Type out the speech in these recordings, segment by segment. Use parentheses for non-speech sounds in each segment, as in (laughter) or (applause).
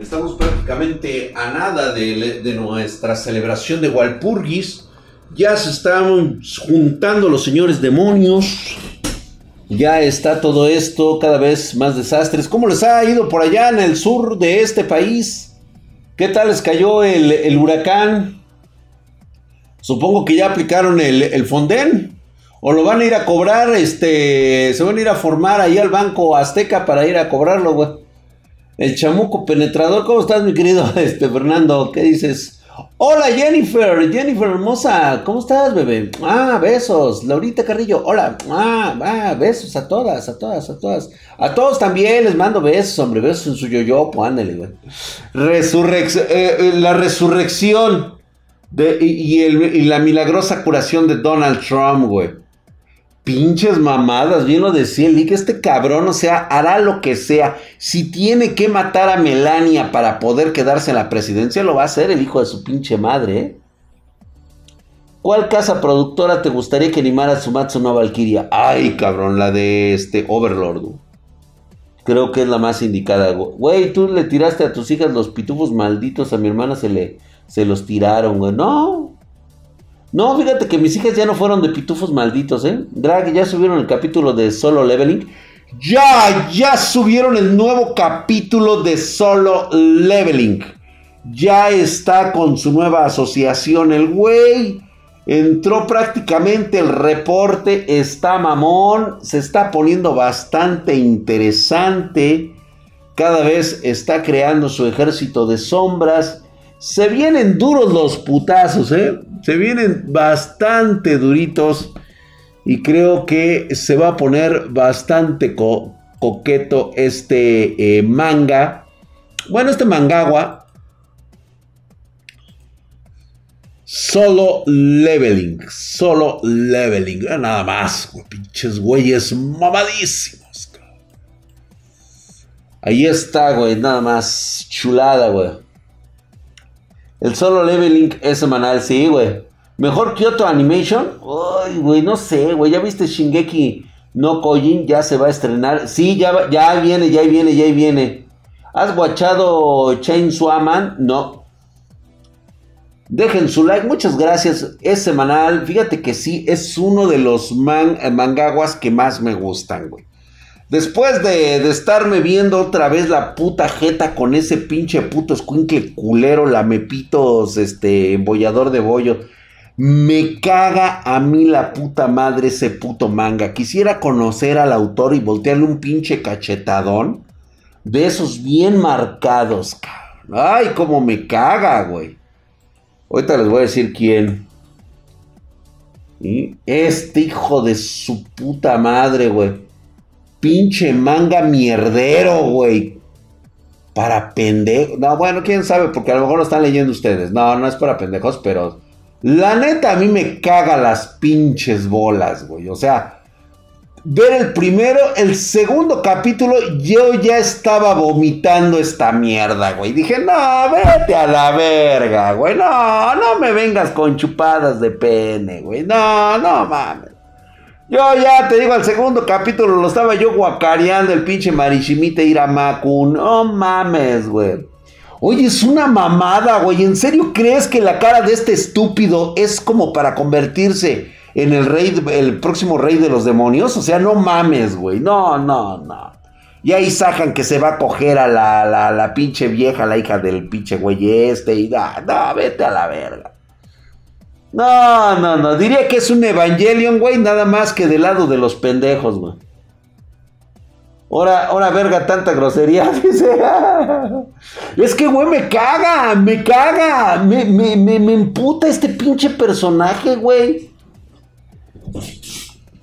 Estamos prácticamente a nada de, nuestra celebración de Walpurgis. Ya se están juntando los señores demonios. Ya está todo esto, cada vez más desastres. ¿Cómo les ha ido por allá en el sur de este país? ¿Qué tal les cayó el, huracán? Supongo que ya aplicaron el, el Fonden. O lo van a ir a cobrar, este, se van a ir a formar ahí al Banco Azteca para ir a cobrarlo, güey. El chamuco penetrador, ¿cómo estás, mi querido (laughs) este, Fernando? ¿Qué dices? Hola Jennifer, Jennifer hermosa, ¿cómo estás, bebé? Ah, besos. Laurita Carrillo, hola. Ah, ah, besos a todas, a todas, a todas. A todos también les mando besos, hombre, besos en su yoyo, pues ándale, güey. Eh, eh, la resurrección y, y la milagrosa curación de Donald Trump, güey pinches mamadas, bien lo decía el que este cabrón, o sea, hará lo que sea. Si tiene que matar a Melania para poder quedarse en la presidencia, lo va a hacer el hijo de su pinche madre, ¿eh? ¿Cuál casa productora te gustaría que animara Sumatsu no Valkyria? Ay, cabrón, la de este Overlord. Creo que es la más indicada. Güey, tú le tiraste a tus hijas los pitufos malditos, a mi hermana se le se los tiraron, güey. No, no, fíjate que mis hijas ya no fueron de pitufos malditos, ¿eh? Drag, ya subieron el capítulo de Solo Leveling. Ya, ya subieron el nuevo capítulo de Solo Leveling. Ya está con su nueva asociación el güey. Entró prácticamente el reporte, está mamón, se está poniendo bastante interesante. Cada vez está creando su ejército de sombras. Se vienen duros los putazos, ¿eh? Se vienen bastante duritos. Y creo que se va a poner bastante coqueto este eh, manga. Bueno, este mangagua. Solo leveling. Solo leveling. Eh, nada más. Pinches güeyes mamadísimos. Ahí está, güey. Nada más. Chulada, güey. El solo leveling es semanal, sí, güey. Mejor Kyoto Animation. Ay, güey, no sé, güey. ¿Ya viste Shingeki no Kojin? Ya se va a estrenar. Sí, ya, ya viene, ya viene, ya viene. ¿Has guachado Chainsaw Man? No. Dejen su like, muchas gracias. Es semanal. Fíjate que sí, es uno de los man, mangaguas que más me gustan, güey. Después de, estarme viendo otra vez la puta jeta con ese pinche puto escuincle culero, lamepitos, este, embollador de bollo. Me caga a mí la puta madre ese puto manga. Quisiera conocer al autor y voltearle un pinche cachetadón. De esos bien marcados, cabrón. Ay, cómo me caga, güey. Ahorita les voy a decir quién. Este hijo de su puta madre, güey. Pinche manga mierdero, güey. Para pendejos. No, bueno, quién sabe, porque a lo mejor lo están leyendo ustedes. No, no es para pendejos, pero. La neta, a mí me caga las pinches bolas, güey. O sea, ver el primero, el segundo capítulo, yo ya estaba vomitando esta mierda, güey. Dije, no, vete a la verga, güey. No, no me vengas con chupadas de pene, güey. No, no mames. Yo ya te digo, al segundo capítulo lo estaba yo guacareando el pinche Marishimite Iramaku. No mames, güey. Oye, es una mamada, güey. ¿En serio crees que la cara de este estúpido es como para convertirse en el rey, el próximo rey de los demonios? O sea, no mames, güey. No, no, no. Y ahí sacan que se va a coger a la, la, la pinche vieja, la hija del pinche güey este. Y da, no, vete a la verga. No, no, no. Diría que es un Evangelion, güey, nada más que del lado de los pendejos, güey. Ahora, ahora, verga, tanta grosería, (laughs) dice. es que, güey, me caga, me caga. Me, me, me, me emputa este pinche personaje, güey.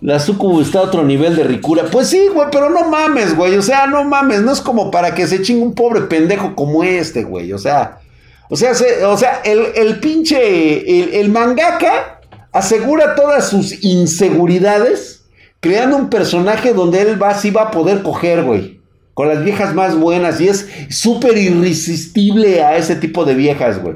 La Sucubo está a otro nivel de ricura. Pues sí, güey, pero no mames, güey. O sea, no mames. No es como para que se chingue un pobre pendejo como este, güey. O sea, o sea, o sea el, pinche, el, mangaka asegura todas sus inseguridades creando un personaje donde él va, sí va a poder coger, güey. Con las viejas más buenas. Y es súper irresistible a ese tipo de viejas, güey.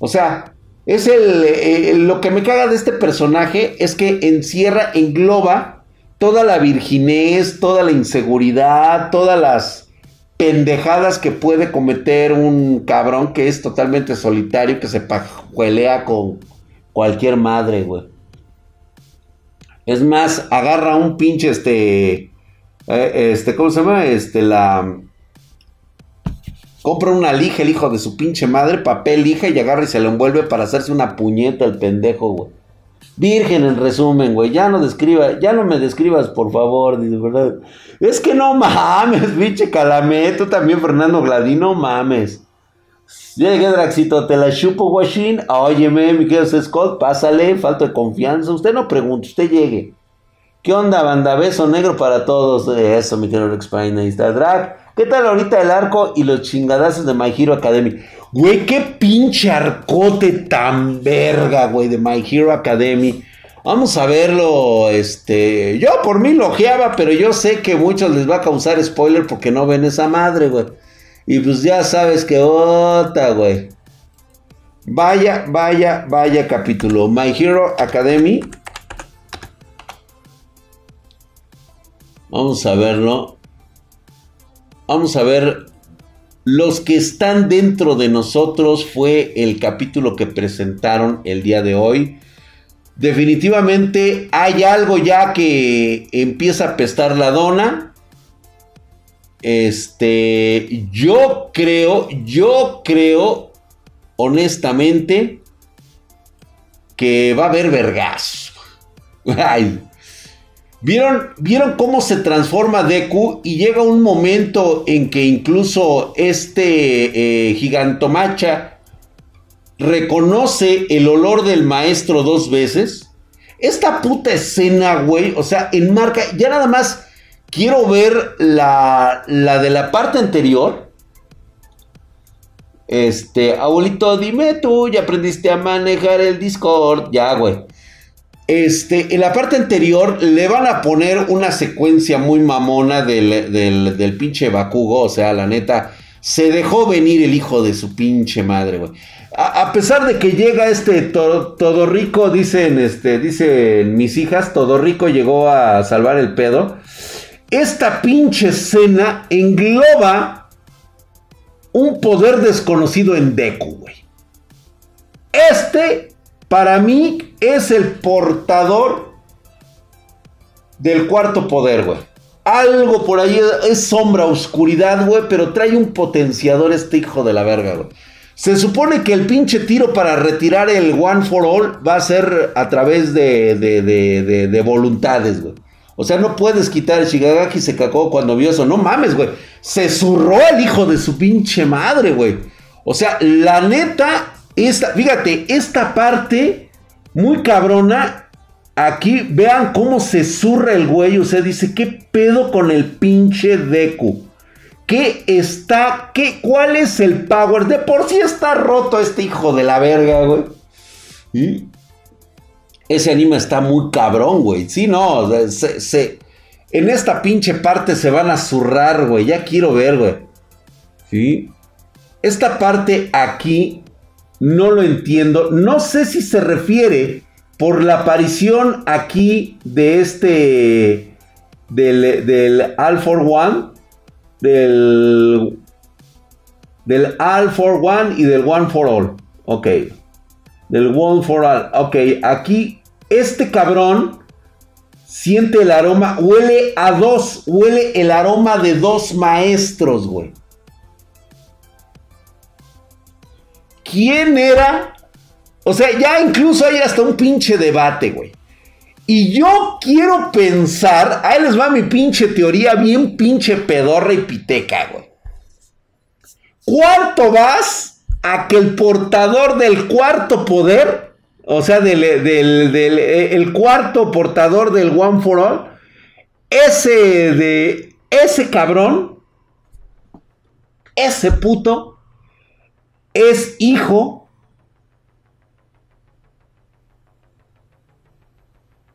O sea, es el, lo que me caga de este personaje es que encierra, engloba toda la virginez, toda la inseguridad, todas las pendejadas que puede cometer un cabrón que es totalmente solitario, que se pajuelea con cualquier madre, güey. Es más, agarra un pinche, este, eh, este, ¿cómo se llama? Este, la... Compra una lija el hijo de su pinche madre, papel lija y agarra y se lo envuelve para hacerse una puñeta el pendejo, güey. Virgen en resumen, güey. Ya no describa, ya no me describas, por favor, ¿verdad? Es que no mames, (laughs) pinche calamé. Tú también, Fernando Gladino, mames. Llegué, Draxito, te la chupo, Washing. Óyeme, mi querido Scott, pásale, falta de confianza. Usted no pregunte, usted llegue. ¿Qué onda, banda? Beso negro para todos. Eso, mi querido Rex ahí está. Drag, ¿qué tal ahorita el arco y los chingadazos de My Hero Academy? Güey, qué pinche arcote tan verga, güey, de My Hero Academy. Vamos a verlo, este, yo por mí lo ojeaba, pero yo sé que muchos les va a causar spoiler porque no ven esa madre, güey. Y pues ya sabes que otra, güey. Vaya, vaya, vaya capítulo. My Hero Academy. Vamos a verlo. Vamos a ver. Los que están dentro de nosotros fue el capítulo que presentaron el día de hoy definitivamente hay algo ya que empieza a pestar la dona. Este, yo creo, yo creo, honestamente, que va a haber vergas. (laughs) ¿Vieron, ¿Vieron cómo se transforma Deku? Y llega un momento en que incluso este eh, gigantomacha reconoce el olor del maestro dos veces. Esta puta escena, güey, o sea, enmarca, ya nada más quiero ver la, la de la parte anterior. Este, abuelito, dime tú, ya aprendiste a manejar el Discord, ya, güey. Este, en la parte anterior le van a poner una secuencia muy mamona del, del, pinche Bakugo, o sea, la neta, se dejó venir el hijo de su pinche madre, güey a, pesar de que llega este todo, rico, dicen, este, dicen mis hijas, todo rico llegó a salvar el pedo. Esta pinche escena engloba un poder desconocido en Deku, güey. Este, para mí, es el portador del cuarto poder, güey. Algo por ahí es sombra, oscuridad, güey, pero trae un potenciador este hijo de la verga, güey. Se supone que el pinche tiro para retirar el One for All va a ser a través de, de, voluntades, güey. O sea, no puedes quitar Shigagaki se cagó cuando vio eso. No mames, güey. Se zurró el hijo de su pinche madre, güey. O sea, la neta, esta, fíjate, esta parte muy cabrona. Aquí vean cómo se zurra el güey. O sea, dice, ¿qué pedo con el pinche Deku? ¿Qué está? ¿Qué, ¿Cuál es el power? De por sí está roto este hijo de la verga, güey. Ese anime está muy cabrón, güey. Sí, no. Se, en esta pinche parte se van a zurrar, güey. Ya quiero ver, güey. ¿Sí? Esta parte aquí no lo entiendo. No sé si se refiere por la aparición aquí de este. Del, All for One del, del All for One y del One for All. Ok. Del One for All. Ok, aquí este cabrón siente el aroma, huele a dos, huele el aroma de dos maestros, güey. ¿Quién era? O sea, ya incluso hay hasta un pinche debate, güey. Y yo quiero pensar, ahí les va mi pinche teoría bien pinche pedorra y piteca, güey. ¿Cuánto vas a que el portador del cuarto poder, o sea, del, el cuarto portador del One for All, ese de ese cabrón, ese puto, es hijo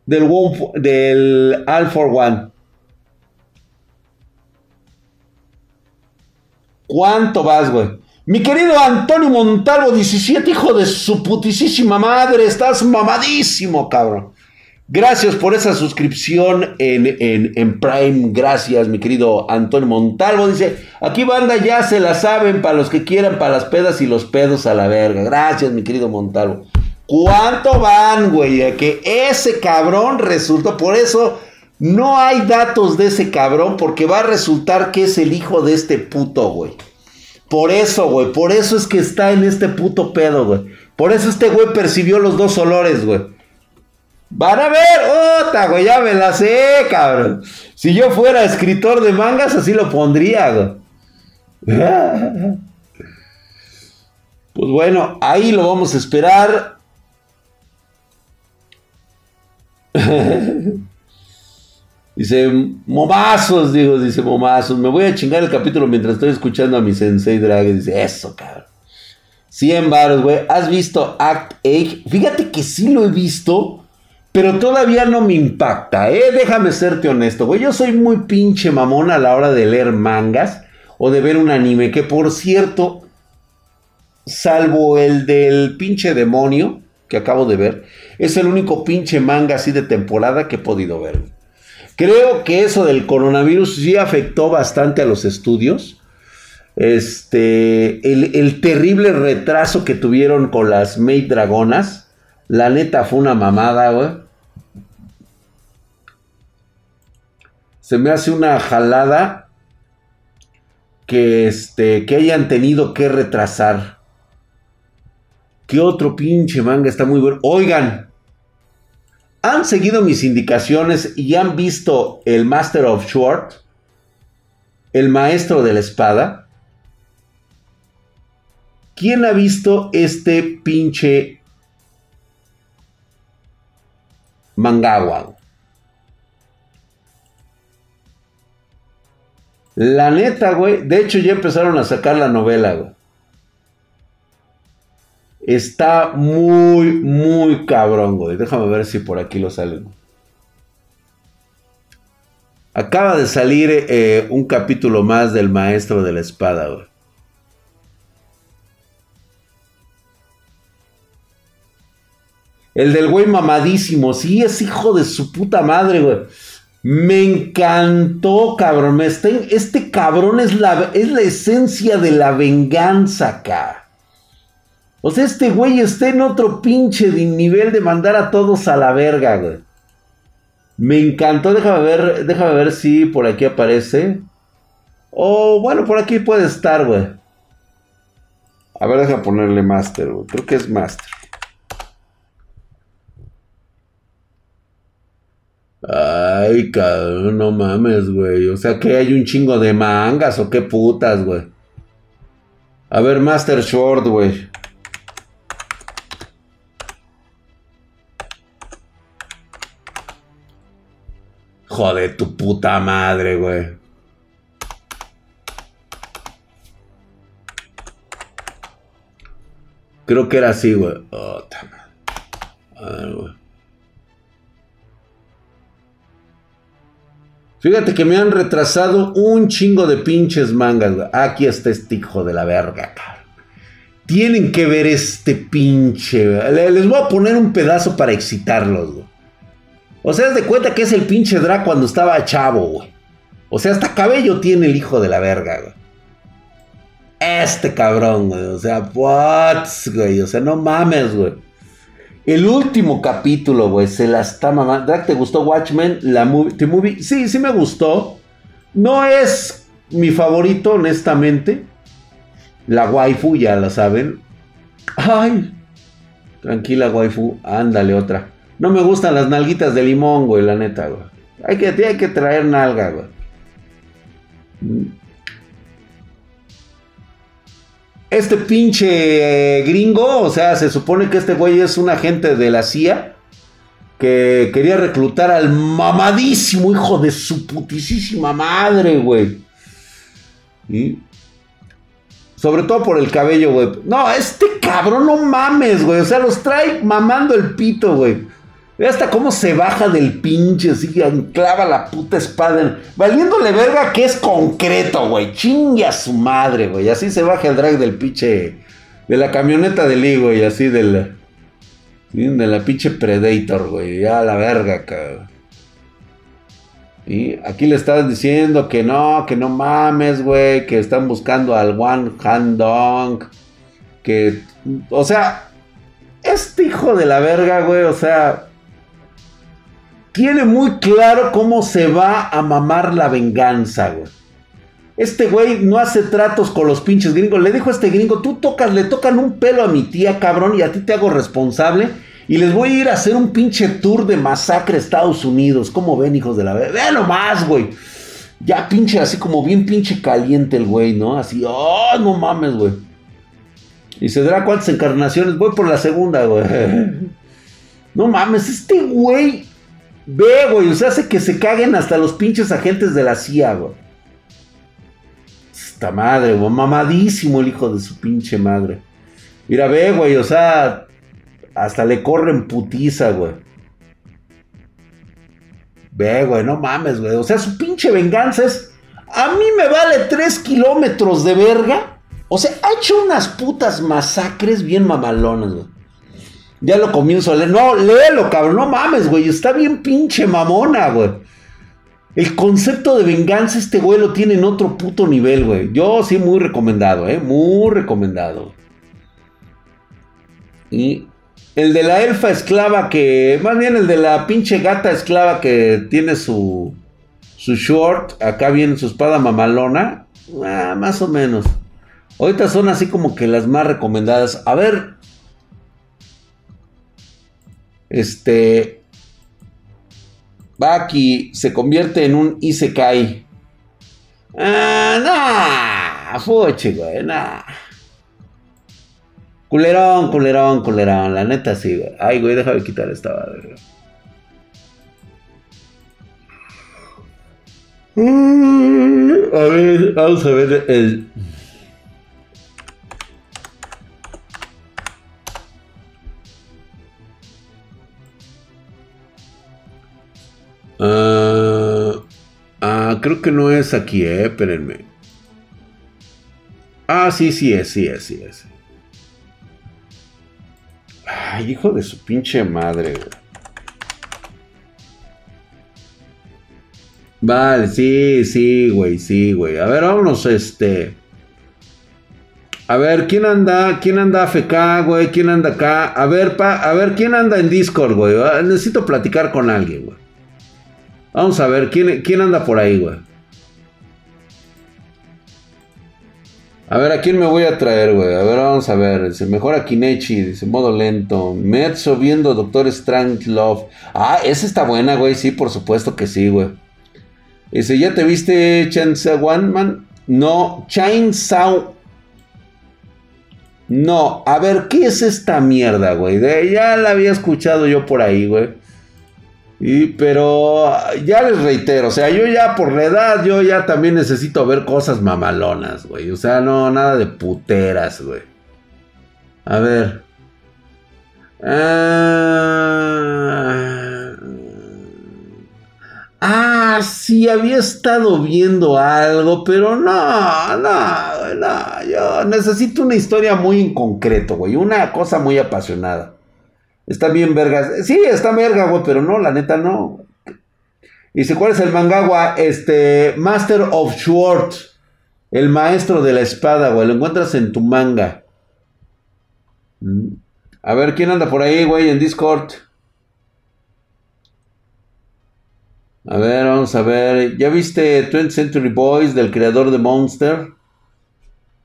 del, del All for One. ¿Cuánto vas, güey? Mi querido Antonio Montalvo, 17, hijo de su putisísima madre, estás mamadísimo, cabrón. Gracias por esa suscripción en, Prime. Gracias, mi querido Antonio Montalvo. Dice, aquí banda ya se la saben para los que quieran, para las pedas y los pedos a la verga. Gracias, mi querido Montalvo. ¿Cuánto van, güey? Que ese cabrón resultó. Por eso no hay datos de ese cabrón, porque va a resultar que es el hijo de este puto, güey. Por eso, güey. Por eso es que está en este puto pedo, güey. Por eso este güey percibió los dos olores, güey. Van a ver, otra, güey, ya me la sé, cabrón. Si yo fuera escritor de mangas, así lo pondría, güey. (laughs) Pues bueno, ahí lo vamos a esperar. (laughs) dice, momazos, digo, dice, momazos. Me voy a chingar el capítulo mientras estoy escuchando a mi sensei drag. Dice, eso, cabrón. 100 baros, güey. ¿Has visto Act 8? Fíjate que sí lo he visto. Pero todavía no me impacta, ¿eh? Déjame serte honesto, güey. Yo soy muy pinche mamón a la hora de leer mangas o de ver un anime. Que por cierto, salvo el del pinche demonio que acabo de ver, es el único pinche manga así de temporada que he podido ver. Creo que eso del coronavirus sí afectó bastante a los estudios. Este, el, el terrible retraso que tuvieron con las Maid Dragonas. La neta fue una mamada, güey. Se me hace una jalada que, este, que hayan tenido que retrasar. ¿Qué otro pinche manga está muy bueno? Oigan, ¿han seguido mis indicaciones y han visto el Master of Sword? El maestro de la espada. ¿Quién ha visto este pinche mangawa? La neta, güey. De hecho, ya empezaron a sacar la novela, güey. Está muy, muy cabrón, güey. Déjame ver si por aquí lo salen. Acaba de salir eh, un capítulo más del Maestro de la Espada, güey. El del güey mamadísimo. Sí, es hijo de su puta madre, güey. Me encantó, cabrón. Este, este cabrón es la, es la esencia de la venganza acá. O sea, este güey está en otro pinche nivel de mandar a todos a la verga, güey. Me encantó. Déjame ver, déjame ver si por aquí aparece. O bueno, por aquí puede estar, güey. A ver, déjame ponerle master, güey. Creo que es master. Ay, cabrón, no mames, güey. O sea, que hay un chingo de mangas o qué putas, güey. A ver, Master Short, güey. Joder, tu puta madre, güey. Creo que era así, güey. Oh, a ver, güey. Fíjate que me han retrasado un chingo de pinches mangas, Aquí está este hijo de la verga, cabrón. Tienen que ver este pinche. Les voy a poner un pedazo para excitarlos, güey. O sea, haz de cuenta que es el pinche Dra cuando estaba chavo, güey. O sea, hasta cabello tiene el hijo de la verga, güey. Este cabrón, güey. O sea, what, güey. O sea, no mames, güey. El último capítulo, güey, se la está mamando. ¿te gustó Watchmen? La movie, movie? Sí, sí me gustó. No es mi favorito, honestamente. La waifu, ya la saben. Ay, tranquila, waifu. Ándale, otra. No me gustan las nalguitas de limón, güey, la neta, güey. Hay que, hay que traer nalga, güey. Este pinche gringo, o sea, se supone que este güey es un agente de la CIA que quería reclutar al mamadísimo hijo de su putisísima madre, güey. Y sobre todo por el cabello, güey. No, este cabrón no mames, güey. O sea, los trae mamando el pito, güey. Ve hasta cómo se baja del pinche, así que clava la puta espada. valiéndole verga que es concreto, güey. Chingue a su madre, güey. Así se baja el drag del pinche. De la camioneta del Lee, güey. Así del. De la pinche Predator, güey. Ya la verga, cabrón. Y aquí le están diciendo que no, que no mames, güey. Que están buscando al One Hand Dong. Que, o sea, este hijo de la verga, güey. O sea, tiene muy claro cómo se va a mamar la venganza, güey. Este güey no hace tratos con los pinches gringos. Le dijo a este gringo, tú tocas, le tocan un pelo a mi tía, cabrón, y a ti te hago responsable. Y les voy a ir a hacer un pinche tour de masacre a Estados Unidos. ¿Cómo ven, hijos de la? Vean nomás, güey. Ya pinche, así como bien pinche caliente el güey, ¿no? Así, oh, no mames, güey. Y se dará cuántas encarnaciones. Voy por la segunda, güey. (laughs) No mames, este güey Ve, güey, o sea, hace que se caguen hasta los pinches agentes de la CIA, güey. Esta madre, güey, mamadísimo el hijo de su pinche madre. Mira, ve, güey, o sea, hasta le corren putiza, güey. Ve, güey, no mames, güey. O sea, su pinche venganza es. A mí me vale 3 kilómetros de verga. O sea, ha hecho unas putas masacres bien mamalonas, güey. Ya lo comienzo a leer. No, léelo, cabrón. No mames, güey. Está bien pinche mamona, güey. El concepto de venganza, este güey lo tiene en otro puto nivel, güey. Yo sí, muy recomendado, ¿eh? Muy recomendado. Y el de la elfa esclava que. Más bien el de la pinche gata esclava que tiene su. Su short. Acá viene su espada mamalona. Ah, más o menos. Ahorita son así como que las más recomendadas. A ver, este. Baki se convierte en un Isekai. Ah, nah, fuche, güey, nah. Culerón, culerón, culerón. La neta sí, güey. Ay, güey, déjame quitar esta madre. A ver, vamos a ver el. Ah, ah, creo que no es aquí, eh. Espérenme. Ah, sí, sí es, sí es, sí es. Ay, hijo de su pinche madre, Vale, sí, sí, güey, sí, güey. A ver, vámonos, este. A ver, ¿quién anda? ¿Quién anda AFK, güey? ¿Quién anda acá? A ver, pa, a ver, ¿quién anda en Discord, güey? Ah, necesito platicar con alguien, güey. Vamos a ver, ¿quién, quién anda por ahí, güey? A ver, ¿a quién me voy a traer, güey? A ver, vamos a ver. Dice, mejor a Kinechi, dice, modo lento. Metso viendo Doctor Strange Love. Ah, esa está buena, güey. Sí, por supuesto que sí, güey. Dice, ¿ya te viste Chainsaw Man? No, Chainsaw. No, a ver, ¿qué es esta mierda, güey? ya la había escuchado yo por ahí, güey. Y, pero ya les reitero, o sea, yo ya por la edad, yo ya también necesito ver cosas mamalonas, güey. O sea, no, nada de puteras, güey. A ver. Ah, ah, sí, había estado viendo algo, pero no, no, no. Yo necesito una historia muy en concreto, güey. Una cosa muy apasionada. Está bien vergas. Sí, está verga, güey, pero no, la neta no. Dice, ¿cuál es el mangagua? Este, Master of Sword. El maestro de la espada, güey. Lo encuentras en tu manga. Mm. A ver, ¿quién anda por ahí, güey, en Discord? A ver, vamos a ver. ¿Ya viste 20th Century Boys del creador de Monster?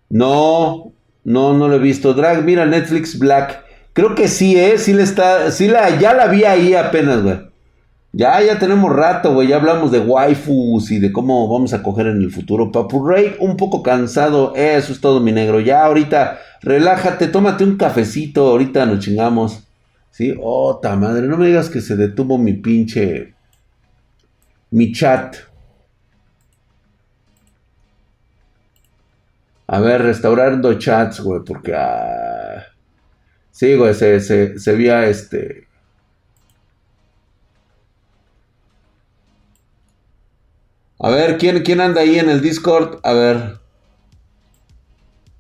No, no, no lo he visto. Drag, mira Netflix Black. Creo que sí, ¿eh? Sí le está, sí la, ya la vi ahí apenas, güey. Ya, ya tenemos rato, güey. Ya hablamos de waifus y de cómo vamos a coger en el futuro. Papurrey, un poco cansado. Eso es todo, mi negro. Ya, ahorita, relájate, tómate un cafecito. Ahorita nos chingamos. ¿Sí? Oh, madre. No me digas que se detuvo mi pinche. Mi chat. A ver, restaurando chats, güey, porque. Ah, Sí, güey, se, se, se veía este. A ver, ¿quién, ¿quién anda ahí en el Discord? A ver.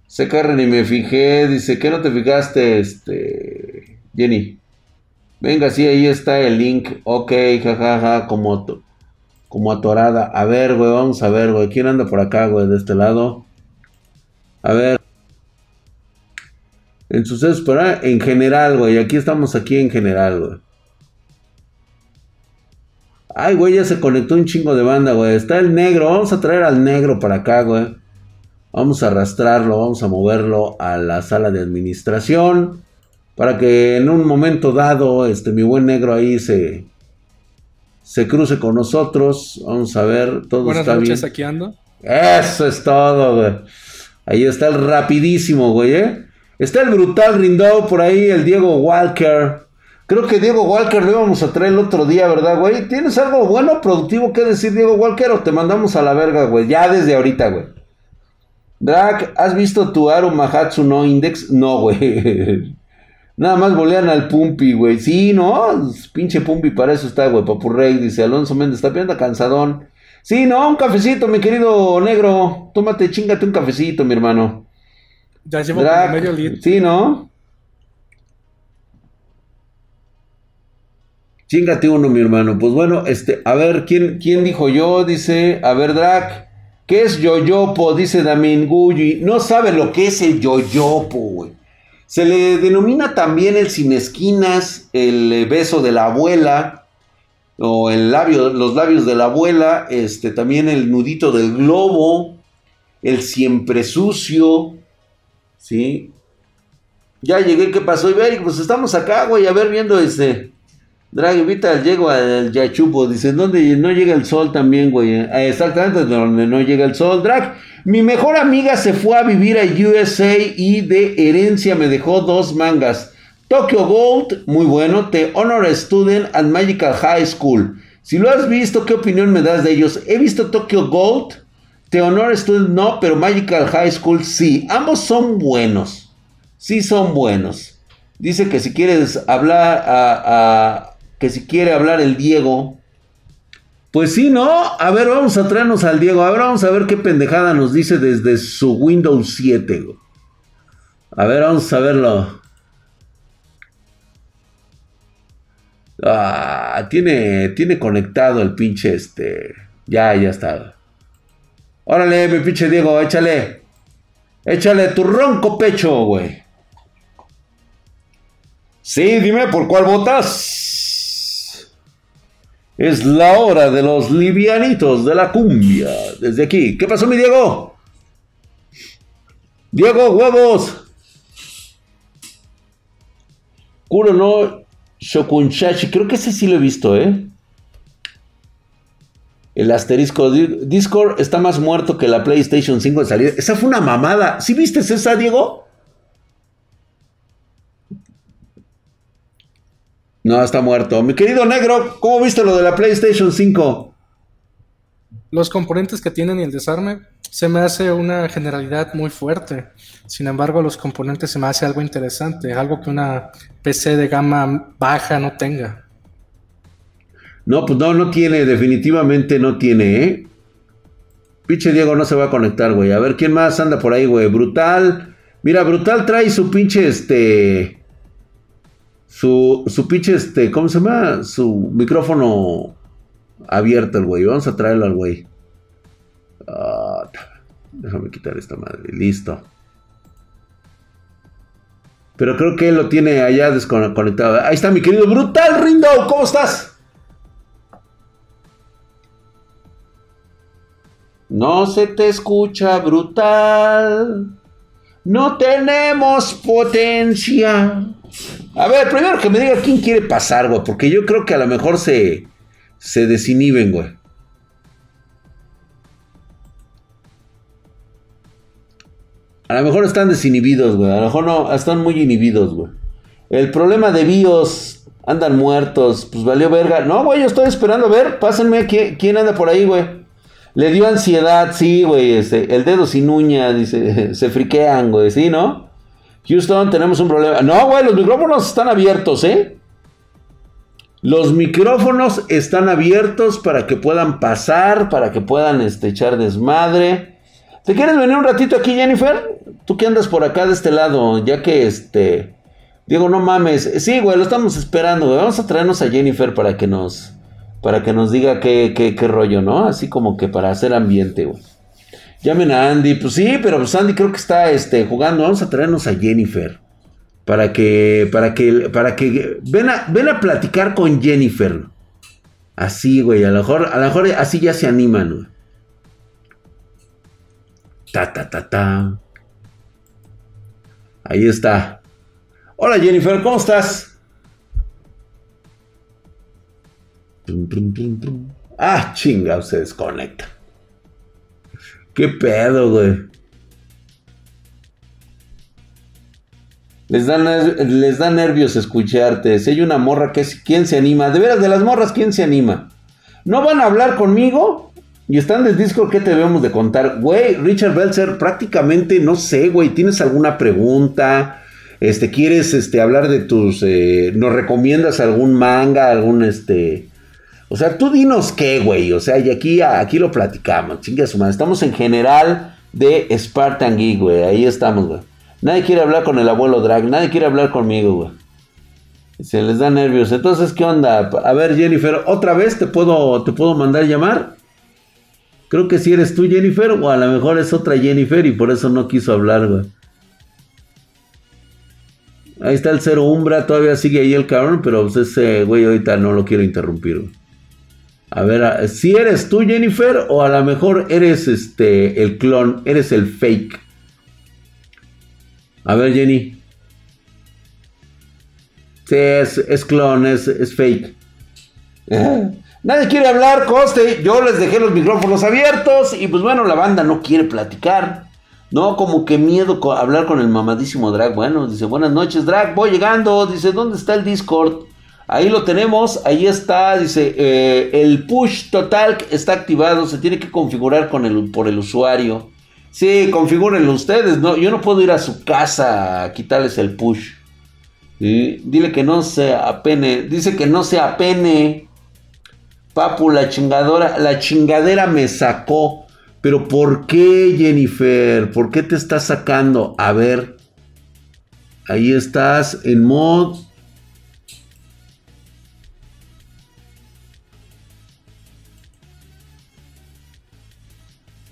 Se carre ni me fijé. Dice, ¿qué no te fijaste, este. Jenny? Venga, sí, ahí está el link. Ok, jajaja, como atorada. A ver, güey, vamos a ver, güey. ¿Quién anda por acá, güey, de este lado? A ver. En sucesos, pero en general, güey. Aquí estamos aquí en general, güey. Ay, güey, ya se conectó un chingo de banda, güey. Está el negro. Vamos a traer al negro para acá, güey. Vamos a arrastrarlo, vamos a moverlo a la sala de administración para que en un momento dado, este, mi buen negro ahí se, se cruce con nosotros. Vamos a ver, todo Buenas está noches, bien. aquí ando. Eso es todo, güey. Ahí está el rapidísimo, güey, ¿eh? Está el brutal Rindao por ahí, el Diego Walker. Creo que Diego Walker lo íbamos a traer el otro día, ¿verdad, güey? ¿Tienes algo bueno, productivo que decir, Diego Walker, o te mandamos a la verga, güey? Ya desde ahorita, güey. Drag, ¿has visto tu Aru Mahatsu no Index? No, güey. (laughs) Nada más bolean al Pumpi, güey. Sí, ¿no? Pinche Pumpi, para eso está, güey. Papurrey, dice Alonso Méndez, está viendo cansadón. Sí, no, un cafecito, mi querido negro. Tómate, chingate un cafecito, mi hermano. Ya llevo Drag, medio litro. Sí, ¿no? Chingate uno, mi hermano. Pues bueno, este, a ver, ¿quién, quién dijo yo? Dice, a ver, Drac, ¿qué es yoyopo? Dice Damin Gulli. No sabe lo que es el yoyopo, güey. Se le denomina también el sin esquinas, el eh, beso de la abuela, o el labio, los labios de la abuela, este, también el nudito del globo, el siempre sucio, ¿sí? Ya llegué, ¿qué pasó? Y ve, pues estamos acá, güey, a ver viendo este. Drag, ahorita llego al Yachupo, dice, ¿dónde no llega el sol también, güey? Eh, Exactamente, donde no llega el sol. Drag, mi mejor amiga se fue a vivir a USA y de herencia me dejó dos mangas. Tokyo Gold, muy bueno, The Honor Student and Magical High School. Si lo has visto, ¿qué opinión me das de ellos? He visto Tokyo Gold, The Honor Student no, pero Magical High School sí. Ambos son buenos. Sí son buenos. Dice que si quieres hablar a, que si quiere hablar el Diego. Pues sí, ¿no? A ver, vamos a traernos al Diego. A ver, vamos a ver qué pendejada nos dice desde su Windows 7. güey. A ver, vamos a verlo. Ah, tiene, tiene conectado el pinche este. Ya, ya está. Órale, mi pinche Diego, échale. Échale tu ronco pecho, güey. Sí, dime por cuál votas. Es la hora de los livianitos de la cumbia. Desde aquí. ¿Qué pasó, mi Diego? Diego, huevos. Kuro no Shokunchachi. Creo que ese sí lo he visto, ¿eh? El asterisco. Di- Discord está más muerto que la PlayStation 5 de salida. Esa fue una mamada. ¿Sí viste esa, Diego? No, está muerto. Mi querido negro, ¿cómo viste lo de la PlayStation 5? Los componentes que tienen y el desarme se me hace una generalidad muy fuerte. Sin embargo, los componentes se me hace algo interesante, algo que una PC de gama baja no tenga. No, pues no, no tiene, definitivamente no tiene, ¿eh? Pinche Diego no se va a conectar, güey. A ver, ¿quién más anda por ahí, güey? Brutal. Mira, Brutal trae su pinche, este... Su, su pinche, este, ¿cómo se llama? Su micrófono abierto, el güey. Vamos a traerlo al güey. Ah, déjame quitar esta madre. Listo. Pero creo que él lo tiene allá desconectado. Ahí está mi querido Brutal Rindo. ¿Cómo estás? No se te escucha brutal. No tenemos potencia. A ver, primero que me diga quién quiere pasar, güey. Porque yo creo que a lo mejor se, se desinhiben, güey. A lo mejor están desinhibidos, güey. A lo mejor no, están muy inhibidos, güey. El problema de BIOS, andan muertos, pues valió verga. No, güey, yo estoy esperando a ver. Pásenme quién, quién anda por ahí, güey. Le dio ansiedad, sí, güey. Este, el dedo sin uña, dice. (laughs) Se friquean, güey, sí, ¿no? Houston, tenemos un problema. No, güey, los micrófonos están abiertos, ¿eh? Los micrófonos están abiertos para que puedan pasar, para que puedan este, echar desmadre. ¿Te quieres venir un ratito aquí, Jennifer? Tú que andas por acá de este lado, ya que este. Diego, no mames. Sí, güey, lo estamos esperando, güey. Vamos a traernos a Jennifer para que nos. Para que nos diga qué, qué, qué rollo, ¿no? Así como que para hacer ambiente, güey. Llamen a Andy. Pues sí, pero pues Andy creo que está este, jugando. Vamos a traernos a Jennifer. Para que. Para que. Para que. Ven a, ven a platicar con Jennifer. Así, güey. A lo mejor. A lo mejor así ya se animan, güey. Ta ta ta ta. Ahí está. Hola Jennifer, ¿cómo estás? Ah, chinga, se desconecta. ¿Qué pedo, güey? Les da, les da nervios escucharte. Si hay una morra que. ¿Quién se anima? De veras, de las morras, ¿quién se anima? ¿No van a hablar conmigo? Y están del disco, ¿qué te debemos de contar? Güey, Richard Belzer, prácticamente, no sé, güey, ¿tienes alguna pregunta? Este, ¿quieres este, hablar de tus... Eh, ¿Nos recomiendas algún manga, algún este... O sea, tú dinos qué, güey. O sea, y aquí, aquí lo platicamos. Chingue su. Estamos en general de Spartan Geek, güey. Ahí estamos, güey. Nadie quiere hablar con el abuelo Drag. Nadie quiere hablar conmigo, güey. Se les da nervios. Entonces, ¿qué onda? A ver, Jennifer, ¿otra vez te puedo, te puedo mandar llamar? Creo que si eres tú, Jennifer, o a lo mejor es otra Jennifer y por eso no quiso hablar, güey. Ahí está el cero Umbra, todavía sigue ahí el cabrón, pero pues ese güey ahorita no lo quiero interrumpir. A ver, si eres tú, Jennifer, o a lo mejor eres este el clon, eres el fake. A ver, Jenny. Sí, es, clon, es, es fake. (laughs) Nadie quiere hablar, coste. Yo les dejé los micrófonos abiertos y pues bueno, la banda no quiere platicar. No, como que miedo hablar con el mamadísimo Drag. Bueno, dice, buenas noches, Drag, voy llegando. Dice, ¿dónde está el Discord? Ahí lo tenemos, ahí está, dice, eh, el push total está activado, se tiene que configurar con el, por el usuario. Sí, configúrenlo ustedes, no, yo no puedo ir a su casa a quitarles el push. Dile que no se apene, dice que no se apene. Papu, la chingadora, la chingadera me sacó. Pero ¿por qué, Jennifer? ¿Por qué te estás sacando? A ver. Ahí estás en mod.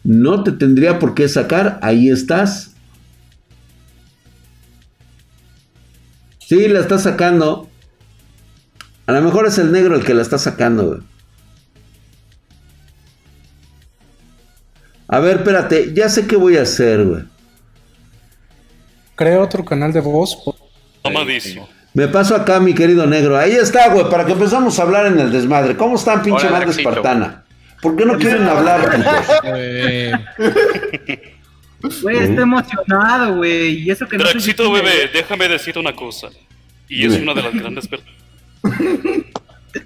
No te tendría por qué sacar. Ahí estás. Sí, la está sacando. A lo mejor es el negro el que la está sacando. A ver, espérate, ya sé qué voy a hacer, güey. Crea otro canal de voz. Tomadísimo. Me paso acá, mi querido negro. Ahí está, güey, para que empezamos a hablar en el desmadre. ¿Cómo están, pinche madre espartana? ¿Por qué no quieren hablar, (laughs) Güey, está emocionado, güey. Y eso que no bebé, déjame decirte una cosa. Y es una de las grandes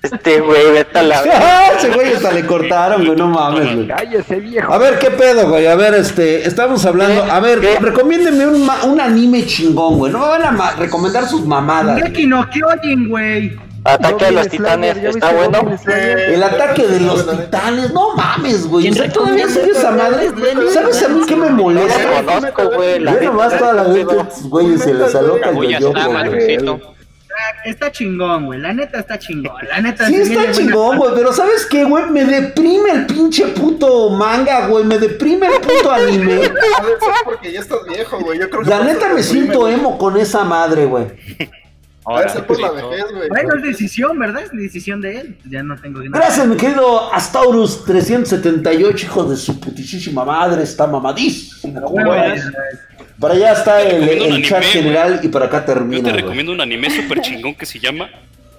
Este güey, vete a la. (laughs) Ah, ese güey hasta le cortaron, güey, no mames, güey. Cállese, viejo. A ver, ¿qué pedo, güey? A ver, este, estamos hablando. A ver, recomiéndeme un, un anime chingón, güey. No me van a recomendar sus mamadas. Aquí no, ¿qué oyen, güey? Ataque de los titanes, ¿está bueno? El ataque de los titanes, no mames, güey. ¿En todavía sigue esa madre? ¿Sabes a mí qué me molesta? No conozco, güey. Yo nomás toda la gente, güey, se les aloca el yo, güey. Está chingón, güey. La neta está chingón. La neta sí está chingón, güey. Pero ¿sabes qué, güey? Me deprime el pinche puto manga, güey. Me deprime el puto anime. (laughs) A porque ya estás viejo, güey. La neta me siento emo con esa madre, güey. A ver, por la vejez, güey. Bueno, es decisión, ¿verdad? Es decisión de él. Ya no tengo dinero. Gracias, mi querido Astaurus 378, hijo de su putísima madre. Está mamadísimo. ¿Cómo para allá está el, chat general y para acá termina. Yo te recomiendo un anime súper chingón que se llama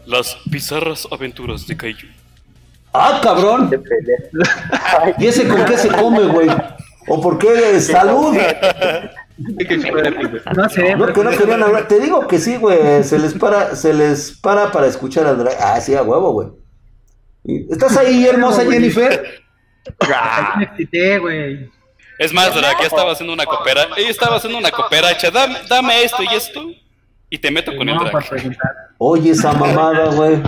Las bizarras aventuras de Kaiju. ¡Ah, cabrón! (laughs) ¿Y ese con qué se come, güey? ¿O por qué salud? (laughs) No sé. No, que no querían hablar. Te digo que sí, güey. Se les para, se les para para escuchar al drag. Ah, sí, a huevo, güey. ¿Estás ahí, hermosa Jennifer? Me excité, güey. Es más, Drake, ya estaba haciendo una copera. Ella estaba haciendo una copera hecha. Dame, dame esto y esto. Y te meto con el drag. Oye, esa mamada, güey.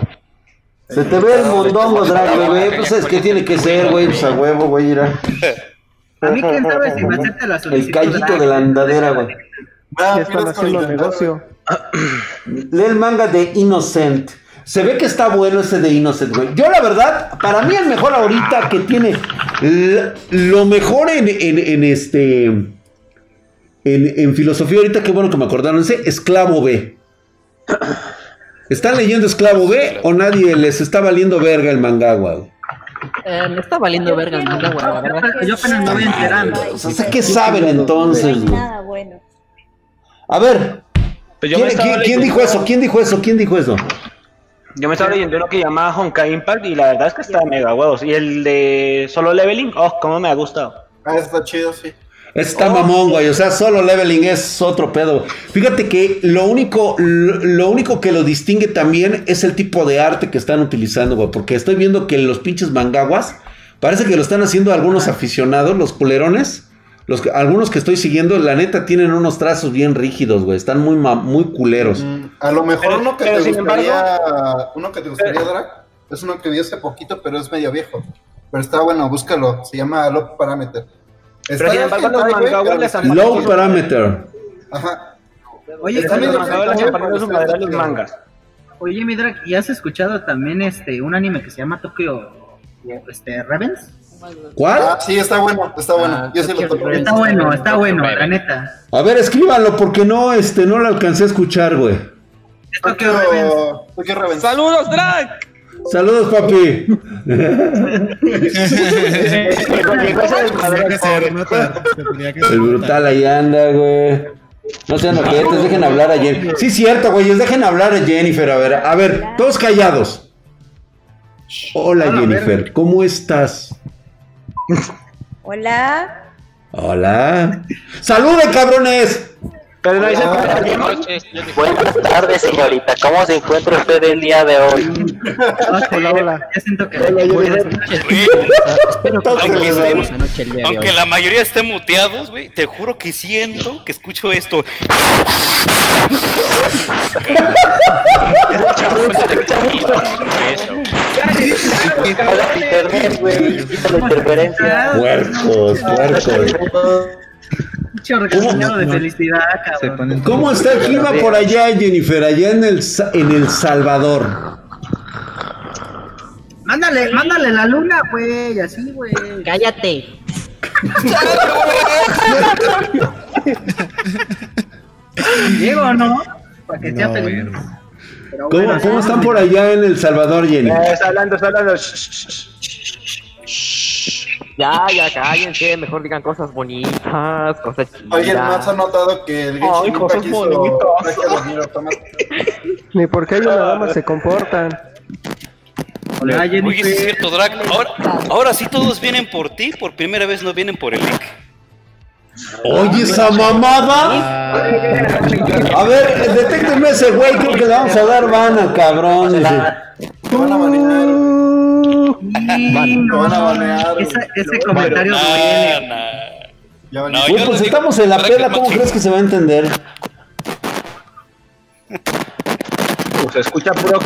Se te ve el mondongo, drag, bebé. Pues es que tiene que ser, güey. Pues a huevo, güey. Mira. (laughs) A mí, quién sabe si me acepta la solicitud. El callito de la andadera, güey. Ya están haciendo negocio. Lee el manga de Innocent. Se ve que está bueno ese de Innocent, güey. Yo, la verdad, para mí el mejor ahorita que tiene lo mejor en, en- en este. En, en filosofía, ahorita qué bueno que me acordaron, ese Esclavo B. ¿Están leyendo Esclavo B o nadie les está valiendo verga el manga, güey? Eh, me está valiendo verga el manga, güey, la verdad. Yo apenas me voy enterando. O sea, ¿qué saben entonces, güey? Nada bueno. A ver, Pues yo ¿quién, dijo eso? ¿Quién dijo eso? ¿Quién dijo eso? Yo me estaba leyendo uno que llama Honkai Impact y la verdad es que está mega huevos. Y el de Solo Leveling, oh, cómo me ha gustado. Ah, está chido, sí. Está mamón, güey. O sea, solo leveling es otro pedo. Fíjate que lo único, lo, lo único que lo distingue también es el tipo de arte que están utilizando, güey. Porque estoy viendo que los pinches mangaguas parece que lo están haciendo algunos aficionados, los culerones. Los algunos que estoy siguiendo, la neta, tienen unos trazos bien rígidos, güey. Están muy, muy culeros. Mm, A lo mejor Pero- uno que pero te gustaría, uno que te gustaría, Drac, es uno que vi hace poquito, pero es medio viejo. Pero está bueno, búscalo. Se llama Low Parameter. Sin embargo, los Low parameter. Ajá. Oye, Está Los mangas. oye, mi drag, ¿y has escuchado también este un anime que se llama Tokyo este Ravens? ¿Cuál? Ah, sí, está bueno, está bueno. Yo sí lo topo. Está bueno, está bueno, la neta. A ver, escríbanlo porque no, este, no lo alcancé a escuchar, güey. Tokyo Ravens. Tokyo, Tokyo Ravens. ¡Saludos, Drag! Saludos, papi. El brutal ahí anda, güey. No sean ojetes, dejen hablar a Jennifer. Sí, cierto, güey, dejen hablar a Jennifer. A ver, a ver, todos callados. Hola, Jennifer, ¿cómo estás? Hola. Hola. ¡Saluden, cabrones! Pero no dice Buenas tardes, señorita. ¿Cómo se encuentra usted el día de hoy? Hola, hola. Ya siento que que Aunque tengamos estén- buena noche el día de Aunque la mayoría estén muteados, güey, te juro que siento que escucho esto. Internet, güey. Quita la interferencia. Puercos, puercos. Mucho reconocimiento de felicidad, cabrón. ¿Cómo está el clima por allá, Jennifer? Allá en el, en el Salvador. Mándale, mándale la luna, güey, así, güey. Cállate. (laughs) Diego, ¿no? Para que sea feliz. Pero ¿Cómo, bueno, cómo están por allá en el Salvador, Jenny? Eh, está hablando, está hablando. Ya, ya, cállense. Mejor digan cosas bonitas, cosas ¿Alguien más ha chidas. notado que el Ay, Genshin cosas Impact automático? Ni porque hay una dama se comportan. Hola, Oye, sí es cierto, Drag. Ahora, ahora sí todos vienen por ti, por primera vez no vienen por el link. Oye, esa mamada. A ver, detéctenme ese güey, creo que le vamos a dar vana, cabrón. dice. Van van a no, banear. ese, ese comentario duele. Ya van No, Güey, lo pues digo estamos en la no ¿cómo crees que se va a entender? Pues se escucha puro.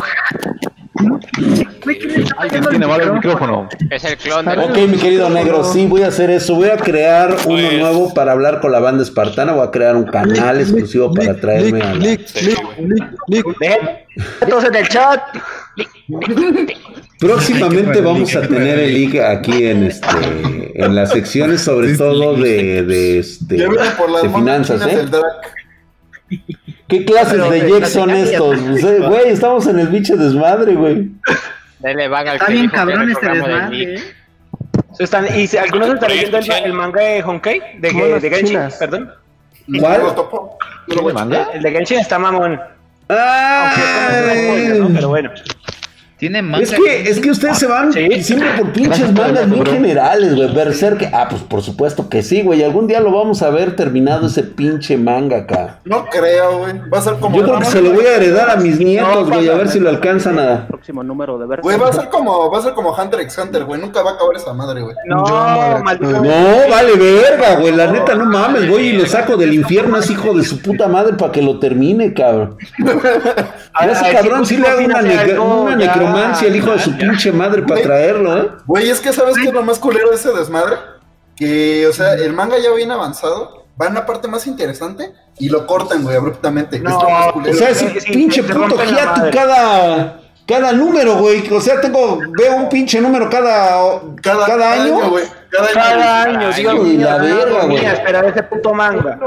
Güey, ¿quién le está Alguien poniendo tiene mal el micrófono? Es el clon de Ok, mi querido negro, sí, voy a hacer eso. Voy a crear uno Pues- nuevo para hablar con la banda espartana. Voy a crear un canal exclusivo para traerme a la... Todos en el chat. Próximamente vamos a tener el link aquí en este en las secciones sobre todo de, de este de finanzas, ¿eh? ¿Qué clases de Jack son estos? Güey, estamos en el biche desmadre, güey. Dele van al Está bien cabrón este de desmadre. ¿eh? Están, y si- algunos están leyendo el, el manga de Honkai, de, Monas de Genshin, perdón. ¿Cuál? El de Genshin está mamón. Ay, ¿no? Pero bueno. Tiene manga. Es que, es que ustedes se van Sí. siempre por pinches mangas bien generales, güey. Berserk, ah, pues por supuesto que sí, güey. Algún día lo vamos a ver terminado ese pinche manga acá. No creo, güey. Va a ser como. Yo creo que se lo voy a heredar a mis nietos, güey, a ver si lo alcanzan a. Próximo número de ver. Güey, va a ser como, va a ser como Hunter x Hunter, güey. Nunca va a acabar esa madre, güey. No, maldito. No, vale verga, güey. La neta, no mames, voy y lo saco del infierno, es hijo de su puta madre para que lo termine, cabrón. (laughs) A ese cabrón sí le hago una, ne- al hijo de su pinche madre para traerlo, ¿eh? Güey, es que ¿sabes qué es lo más culero de ese desmadre? Que, o sea, el manga ya viene avanzado van a la parte más interesante y lo cortan, güey, abruptamente. que No, es lo más O sea, ese pinche puto hiato cada, cada número, güey. O sea, tengo, veo un pinche número cada, cada, cada, año. güey. Cada año. Cada año, sigo Ay, la verga, güey. esperar ese puto manga.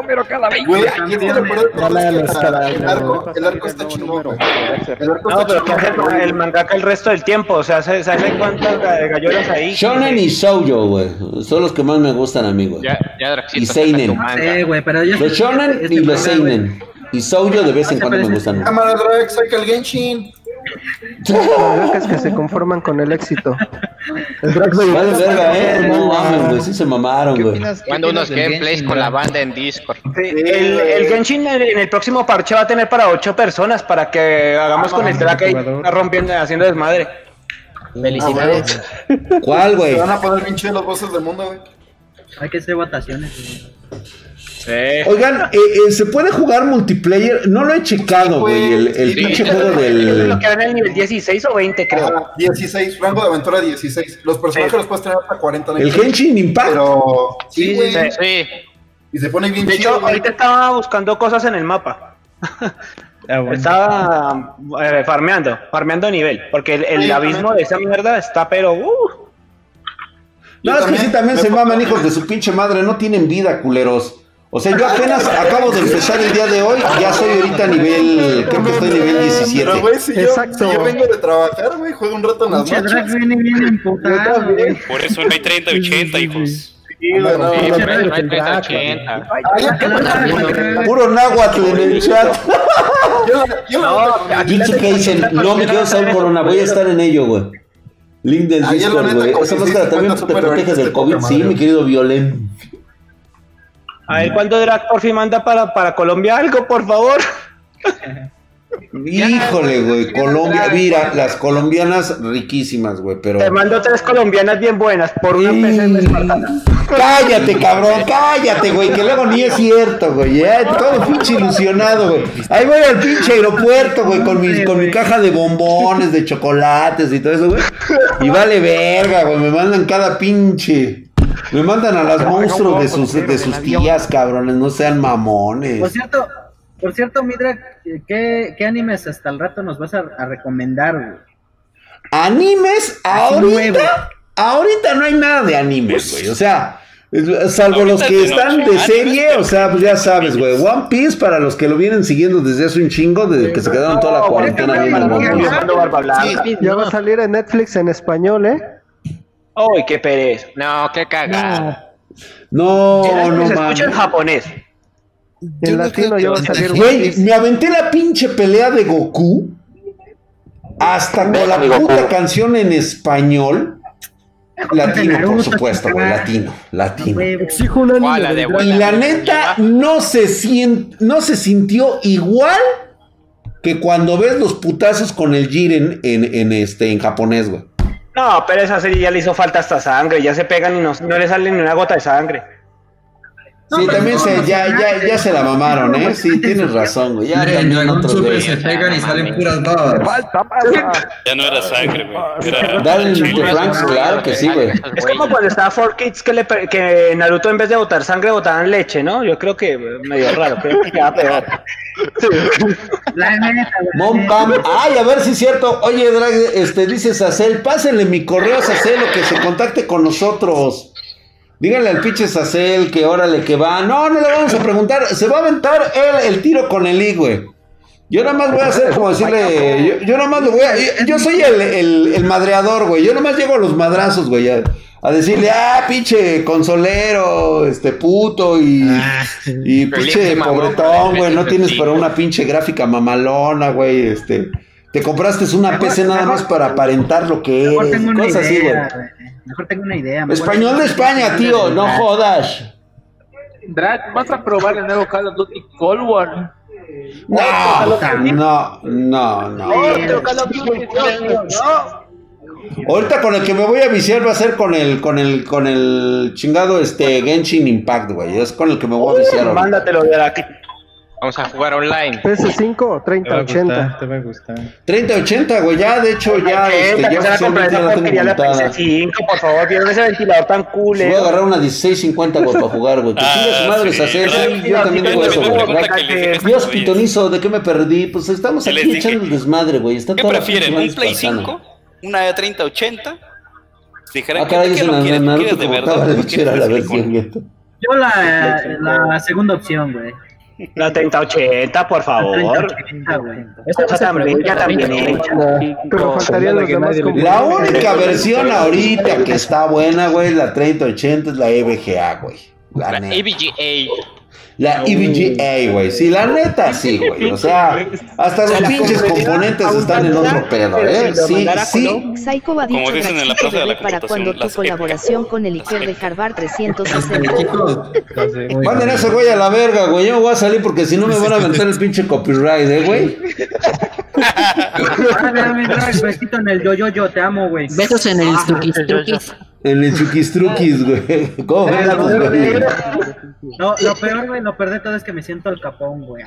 Güey, aquí tiene por el arco, el arco está chingón, No, pero ¿qué hace chingón. el mangaka el resto del tiempo? O sea, ¿se sabe cuántas ga- gallolas ahí? Shonen y Shoujo, güey. Son los que más me gustan a mí, güey. Ya, ya, Draxito, Y Seinen. manga. Sí, güey, pero yo... Los Shonen este y los manga, güey, Seinen. Y Shoujo de vez en cuando me gustan. Cámara Drag, saca el Genshin. Mangakas que se conforman con el éxito. Vale, verga, eh. No mames, güey. Sí se mamaron, ¿Qué güey. opinas unos gameplays con la banda en Discord. Sí, el, el Genshin en el próximo parche va a tener para ocho personas para que hagamos con el track ahí, rompiendo, haciendo desmadre. Felicidades. ¿Cuál, Se güey? van a poner bien chidos los bosses del mundo, güey. Hay que hacer votaciones. güey. Oigan, eh, eh, ¿se puede jugar multiplayer? No lo he checado, güey. El, el Sí, pinche juego (laughs) Lo del. que en el nivel 16 o 20, creo. Ah, 16, rango de aventura 16. Los personajes Sí. los puedes tener hasta 40 El Genshin Impact. Pero, sí, güey. Sí. Sí, Y se pone bien De chido, hecho, güey. ahorita estaba buscando cosas en el mapa. Ah, bueno. Estaba eh, farmeando, farmeando nivel. Porque el, el Sí, abismo también. de esa mierda está, pero. Uh, No, es que sí también se maman hijos de su pinche madre, no tienen vida, culeros. O sea, yo apenas acabo de empezar el día de hoy, ya soy ahorita a nivel, creo que estoy nivel 17. Pero, güey, si yo, Exacto. si yo vengo de trabajar, güey, juego un rato en las noches. viene bien emputado. Por eso no hay 30 80, hijos. Sí, güey, no, sí, no, pero no. no hay 30, 80. Ay, ya, qué bueno. Puro náhuatl en el chat. (laughs) Yo- yo- No, Dicho que dicen, no me quiero saber corona, voy a estar en ello, güey. Link del Discord, güey. Esa que máscara también te protege del de COVID, sí, mi querido Violen. A ver cuándo Drag por fin manda para, para Colombia algo, por favor. (laughs) Híjole, güey, Colombia, mira, las colombianas riquísimas, güey, pero... Te mando tres colombianas bien buenas por una PC en espartana. Cállate, cabrón, cállate, güey, que luego ni es cierto, güey, ya, todo pinche ilusionado, güey. Ahí voy al pinche aeropuerto, güey, con mi, con mi caja de bombones, de chocolates y todo eso, güey. Y vale verga, güey, me mandan cada pinche... Me mandan a las monstruos de sus, de sus tías, cabrones, no sean mamones. Por cierto, por cierto, Midra, ¿qué, ¿qué animes hasta el rato nos vas a, a recomendar, güey? Animes, ahorita, ahorita no hay nada de animes, güey. O sea, salvo los que están noche, de serie, o sea, pues ya sabes, güey. One Piece para los que lo vienen siguiendo desde hace un chingo, desde que se quedaron toda la cuarentena viendo barba blanca. Ya va a salir en Netflix en español, ¿eh? Ay, qué pereza. No, qué cagada. No, no se escucha en japonés. En latino salir. Güey, me aventé la pinche pelea de Goku hasta con la puta canción en español. Latino, por supuesto, güey, latino, latino. Exijo un anime ¿Cuál, la de del Buena Y la neta no se, sien- no se sintió igual que cuando ves los putazos con el Jiren en, en, este, en japonés, güey. No, pero esa serie ya le hizo falta hasta sangre. Ya se pegan y no, no le sale ni una gota de sangre. Sí, también se, ya, ya, ya se la mamaron, ¿eh? Sí, tienes razón, güey. Ya en otros Super se pegan y salen puras babas. Ya no era sangre, güey. Era Dale de Franks, claro que sí, güey. Es como cuando estaba 4Kids que, le, que Naruto en vez de botar sangre botaban leche, ¿no? Yo creo que medio raro, creo que queda peor. La neta, güey. Mom Cam. Ay, a ver si es cierto. Oye, Drag, este, dice Sacel, pásenle mi correo a Sacel o que se contacte con nosotros. Díganle al pinche Sacel que órale que va. No, no le vamos a preguntar. Se va a aventar él el tiro con el I, güey. Yo nada más voy a hacer como decirle. Yo, yo nada más le voy a. Yo, yo soy el, el, el madreador, güey. Yo nada más llego a los madrazos, güey. A, a decirle, ah, pinche consolero, este puto y. Y pinche pobretón, güey. No tienes para una pinche gráfica mamalona, güey. Este. Te compraste una PC nada más para aparentar lo que Mejor eres. tengo una Cosas así, güey. idea, güey. Mejor tengo una idea. mejor- Español de España, tío. No jodas. Drag, vas a probar el nuevo Call of Duty Cold War. No, no, no, no. Otro Call of Duty, no. Ahorita con el que me voy a viciar va a ser con el, con el, con el chingado este Genshin Impact, güey. Es con el que me voy a viciar. Mándatelo de aquí. Vamos a jugar online. PS5 o Te va a 3080. gustar, te va a gustar. 3080, güey, ya, de hecho, ya, este, ya Empezar a comprar oficialmente esa la de la montada. PS5, por favor, vieron ese ventilador tan cool. Voy a agarrar una 1650, güey, para jugar, güey. Que Ah, chingue su madre sí. hacer. Yo también digo eso, güey. que Dios pitonizo, ¿de qué me perdí? Pues estamos Que aquí echando el desmadre, güey. Está ¿Qué prefieren? ¿Un Play espartana. 5? ¿Una 3080? Dijeran Ah, ¿qué dice lo quieres? ¿Lo Naruto quieres de verdad? Yo la segunda opción, güey. La 3080, por favor. 3080, güey. Esta tan bien hecha. Pero faltarían los demás La única versión ahorita que está buena, güey, la 3080 es la EVGA, güey. La La neta. La EVGA, güey. Sí, la neta sí, güey. O sea, hasta los pinches componentes están en otro pedo, ¿eh? Sí, sí. Psycho ha Como dicho dicen en la plaza de la para cuando tu colaboración con el Iker de Harvard (laughs) 360. (laughs) Manden a ese güey a la verga, güey. Yo me voy a salir porque si no me van a (laughs) aventar el pinche copyright, ¿eh, güey? Ah, el besito en el yo yo yo, te amo, güey. Besos en el truquis truquis. En el chuquistruquis, güey. ¿Cómo ves, güey? No, lo peor, güey, lo peor de todo es que me siento al capón, güey.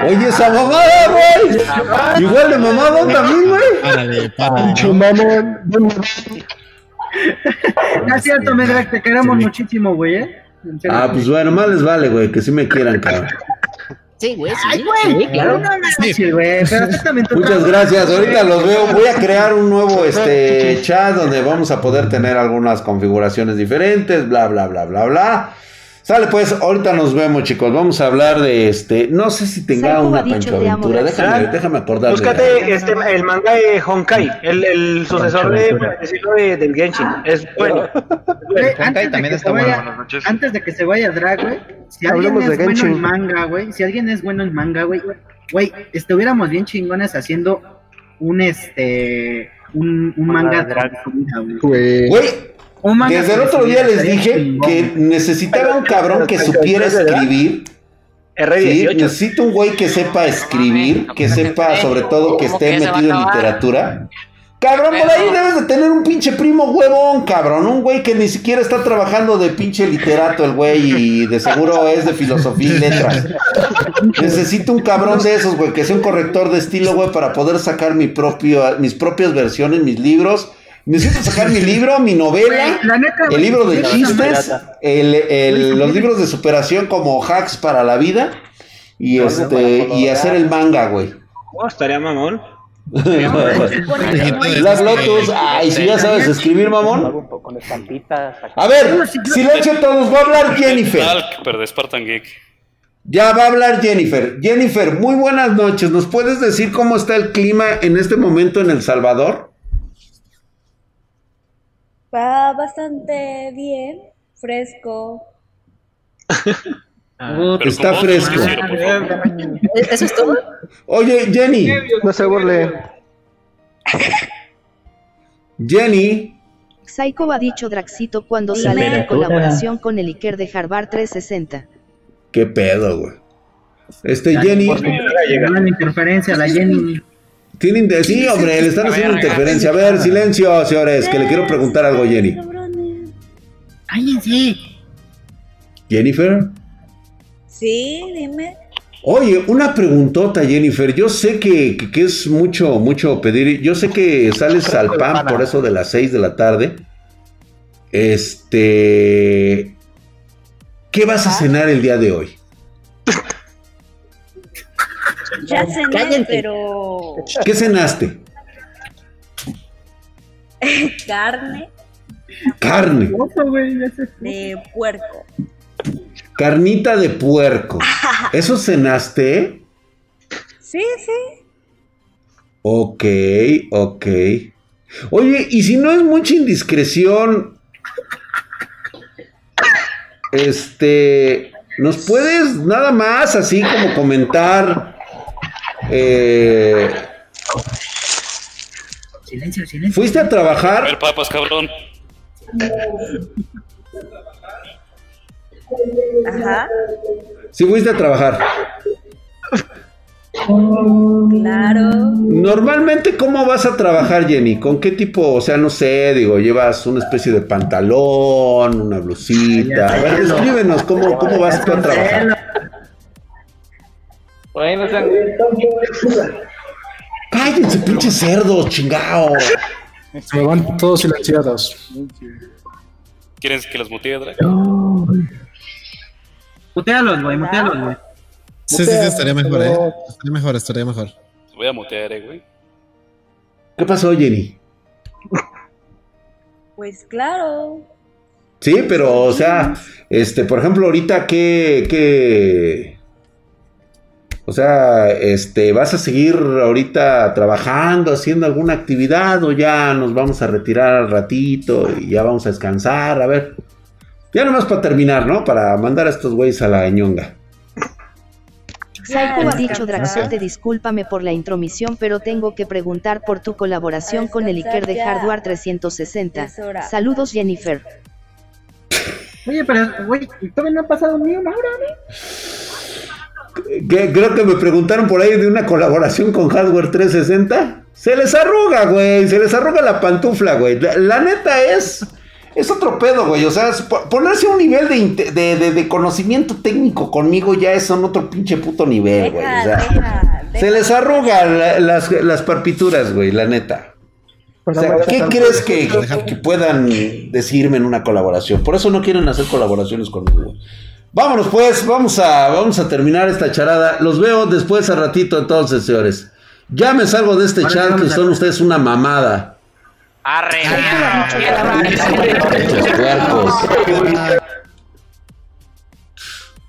Oye, esa mamada, güey. Igual de mamado también, güey. Párale, párale. Pinche mamón. No (laughs) es cierto, Medrak, te queremos muchísimo, güey, ¿eh? Ah, pues bueno, más les vale, güey, que sí me quieran, cabrón. Sí, güey, Ay, sí. güey, Sí, claro. no güey, Muchas gracias, ahorita los veo. Voy a crear un nuevo este chat donde vamos a poder tener algunas configuraciones diferentes, bla bla bla bla bla. Sale pues, ahorita nos vemos, chicos. Vamos a hablar de este. No sé si tenga una Pancho Aventura. Déjame, déjame acordarme. Búscate este, el manga de Honkai, el, el sucesor de, de- del Genshin. (laughs) Es bueno. Güey, de también que está se bueno. vaya, Buenas noches. antes de que se vaya Drag, güey, si alguien Hablemos es de bueno en Genshin. manga, güey, si alguien es bueno en manga, güey, güey, estuviéramos bien chingones haciendo un, este, un, un manga de güey. Desde el otro día les dije que necesitaba un cabrón que supiera escribir. Sí, R18. necesito un güey que sepa escribir, que sepa sobre todo que ¿Cómo esté metido en literatura. Cabrón, por ahí debes de tener un pinche primo huevón, cabrón. Un güey que ni siquiera está trabajando de pinche literato, el güey, y de seguro es de filosofía y letras. Necesito un cabrón de esos, güey, que sea un corrector de estilo, güey, para poder sacar mi propio, mis propias versiones, mis libros. Necesito sacar mi libro, mi novela, La neta, el libro de chistes, el, el- los libros de superación como hacks para la vida y este y hacer el manga, güey. Oh, estaría mamón. (laughs) Black Lotus, ay, si ya sabes escribir, mamón. Con estampitas. A ver, silencio todos, va a hablar Jennifer. Talk, de Spartan Geek. Ya va a hablar Jennifer. Jennifer, muy buenas noches. ¿Nos puedes decir cómo está el clima en este momento en El Salvador? Va bastante bien, fresco. (laughs) Está fresco. ¿Eso es todo? Oye, Jenny. No se burle. (laughs) Jenny. Psycho ha dicho Draxito cuando sale en colaboración con el Iker de Harvard 360. ¿Qué pedo, güey? Este, Jenny. Una interferencia, la Jenny. Tienen de... Sí, hombre, le están haciendo interferencia. A ver, silencio, señores, que le quiero preguntar algo a Jenny. Cállense. Jennifer. Sí, dime. Oye, una preguntota, Jennifer. Yo sé que, que- que es mucho, mucho pedir. Yo sé que sales al pan por eso de las 6 de la tarde. Este. ¿Qué vas a cenar el día de hoy? Ya cené, Cállense. pero ¿Qué cenaste? (laughs) carne Carne. de puerco. Carnita de puerco. (laughs) ¿Eso cenaste? Sí, sí. Ok, ok. Oye, y si no es mucha indiscreción, este, ¿nos puedes nada más así como comentar? Eh, Silencio, silencio. ¿Fuiste a A trabajar? ver, papas, cabrón. Ajá. Sí, fuiste a trabajar. Claro. Normalmente, ¿cómo vas a trabajar, Jenny? ¿Con qué tipo? O sea, no sé, digo, llevas una especie de pantalón, una blusita. A ver, descríbenos cómo, cómo vas tú a trabajar. Bueno, sean... Cállense, pinche cerdo, chingao. Se me van todos silenciados. ¿Quieres que los mutee, Drag? Mutealos, güey, mutealos, güey. Sí, sí, sí, estaría mejor, ¿eh? Estaría mejor, estaría mejor. Los voy a mutear, eh, güey. ¿Qué pasó, Jenny? Pues claro. Sí, pero, o sea, este, por ejemplo, ahorita que, que, o sea, este, ¿vas a seguir ahorita trabajando, haciendo alguna actividad o ya nos vamos a retirar al ratito y ya vamos a descansar? A ver, ya nomás para terminar, ¿no? Para mandar a estos güeyes a la ñonga. Ha dicho Draxote, discúlpame por la intromisión, pero tengo que preguntar por tu colaboración con el Iker de Hardware 360. Saludos, Jennifer. Oye, pero, güey, todavía no ha pasado ni una hora, ¿no? Que- creo que me preguntaron por ahí de una colaboración con Hardware 360. Se les arruga, güey. Se les arruga la pantufla, güey. La, la neta es. Es otro pedo, güey. O sea, ponerse a un nivel de, inte- de, de- de conocimiento técnico conmigo ya es otro pinche puto nivel, güey. O sea, se les arruga la- las, las parpituras, güey, la neta. O sea, ¿qué crees que, que puedan decirme en una colaboración? Por eso no quieren hacer colaboraciones conmigo. güey. Vámonos pues, vamos a, vamos a terminar esta charada. Los veo después a ratito entonces, señores. Ya me salgo de este Ahora chat que son ustedes una mamada. Arre.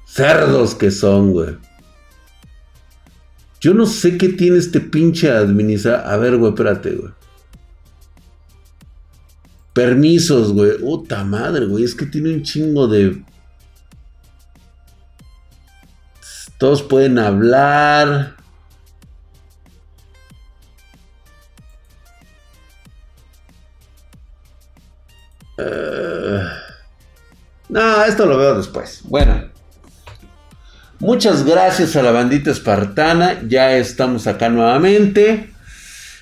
Cerdos que son, güey. Yo no sé qué tiene este pinche administrador. A ver, güey, espérate, güey. Permisos, güey. Puta madre, güey. Es que tiene un chingo de. Todos pueden hablar. Eh, No, esto lo veo después. Bueno. Muchas gracias a la bandita espartana. Ya estamos acá nuevamente.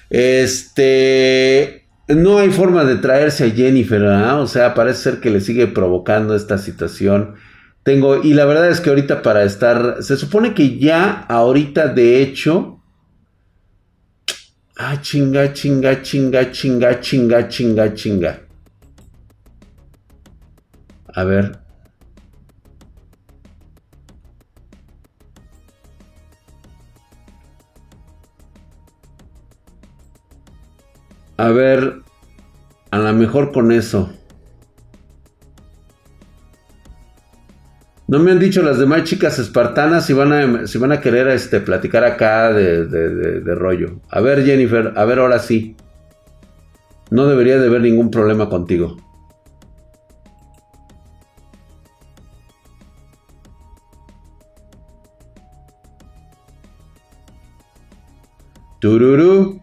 Este. No hay forma de traerse a Jennifer, ¿verdad? O sea, parece ser que le sigue provocando esta situación. Tengo, y la verdad es que ahorita para estar. Se supone que ya, ahorita, de hecho. Ah, chinga, chinga, chinga, chinga, chinga, chinga, chinga. A ver. A ver, a lo mejor con eso. No me han dicho las demás chicas espartanas si van a, si van a querer este, platicar acá de, de- de- rollo. A ver, Jennifer, a ver, ahora sí. No debería de haber ningún problema contigo. Tururú.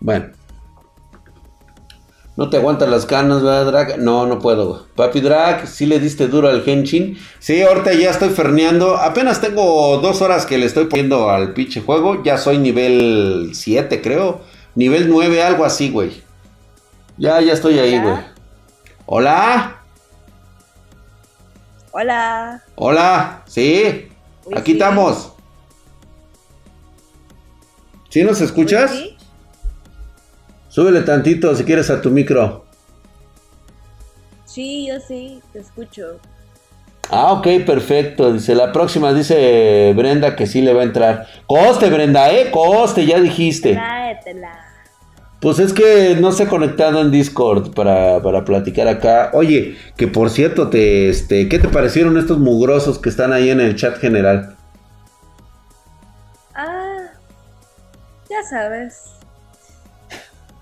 Bueno. No te aguantas las canas, ¿verdad, Drag? No, no puedo. güey. Papi Drag, ¿sí le diste duro al Henshin? Sí, ahorita ya estoy ferneando. Apenas tengo dos horas que le estoy poniendo al pinche juego. Ya soy nivel 7, creo. Nivel 9, algo así, güey. Ya, ya estoy ahí, güey. Hola. Hola. Hola. Sí. Uy, Aquí sí. estamos. ¿Sí nos escuchas? Sí. Súbele tantito si quieres a tu micro. Sí, yo sí, te escucho. Ah, ok, perfecto. Dice, la próxima dice Brenda que sí le va a entrar. Coste, Brenda, ¿eh? Coste, ya dijiste. Tráetela. Pues es que no se ha conectado en Discord para, para platicar acá. Oye, que por cierto, te, este, ¿qué te parecieron estos mugrosos que están ahí en el chat general? Ah, ya sabes.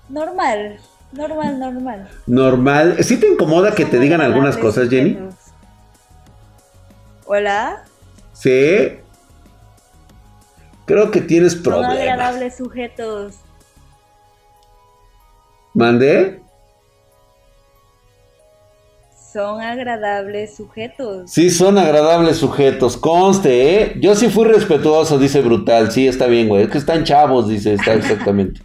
Normal, normal, normal. Normal. ¿Sí te incomoda que te digan algunas cosas, Jenny? Hola. Sí. Creo que tienes Son problemas. agradables sujetos. ¿Mandé? Son agradables sujetos. Sí, son agradables sujetos, conste, ¿eh? Yo sí fui respetuoso, dice Brutal. Sí, está bien, güey. Es que están chavos, dice, está (laughs) exactamente.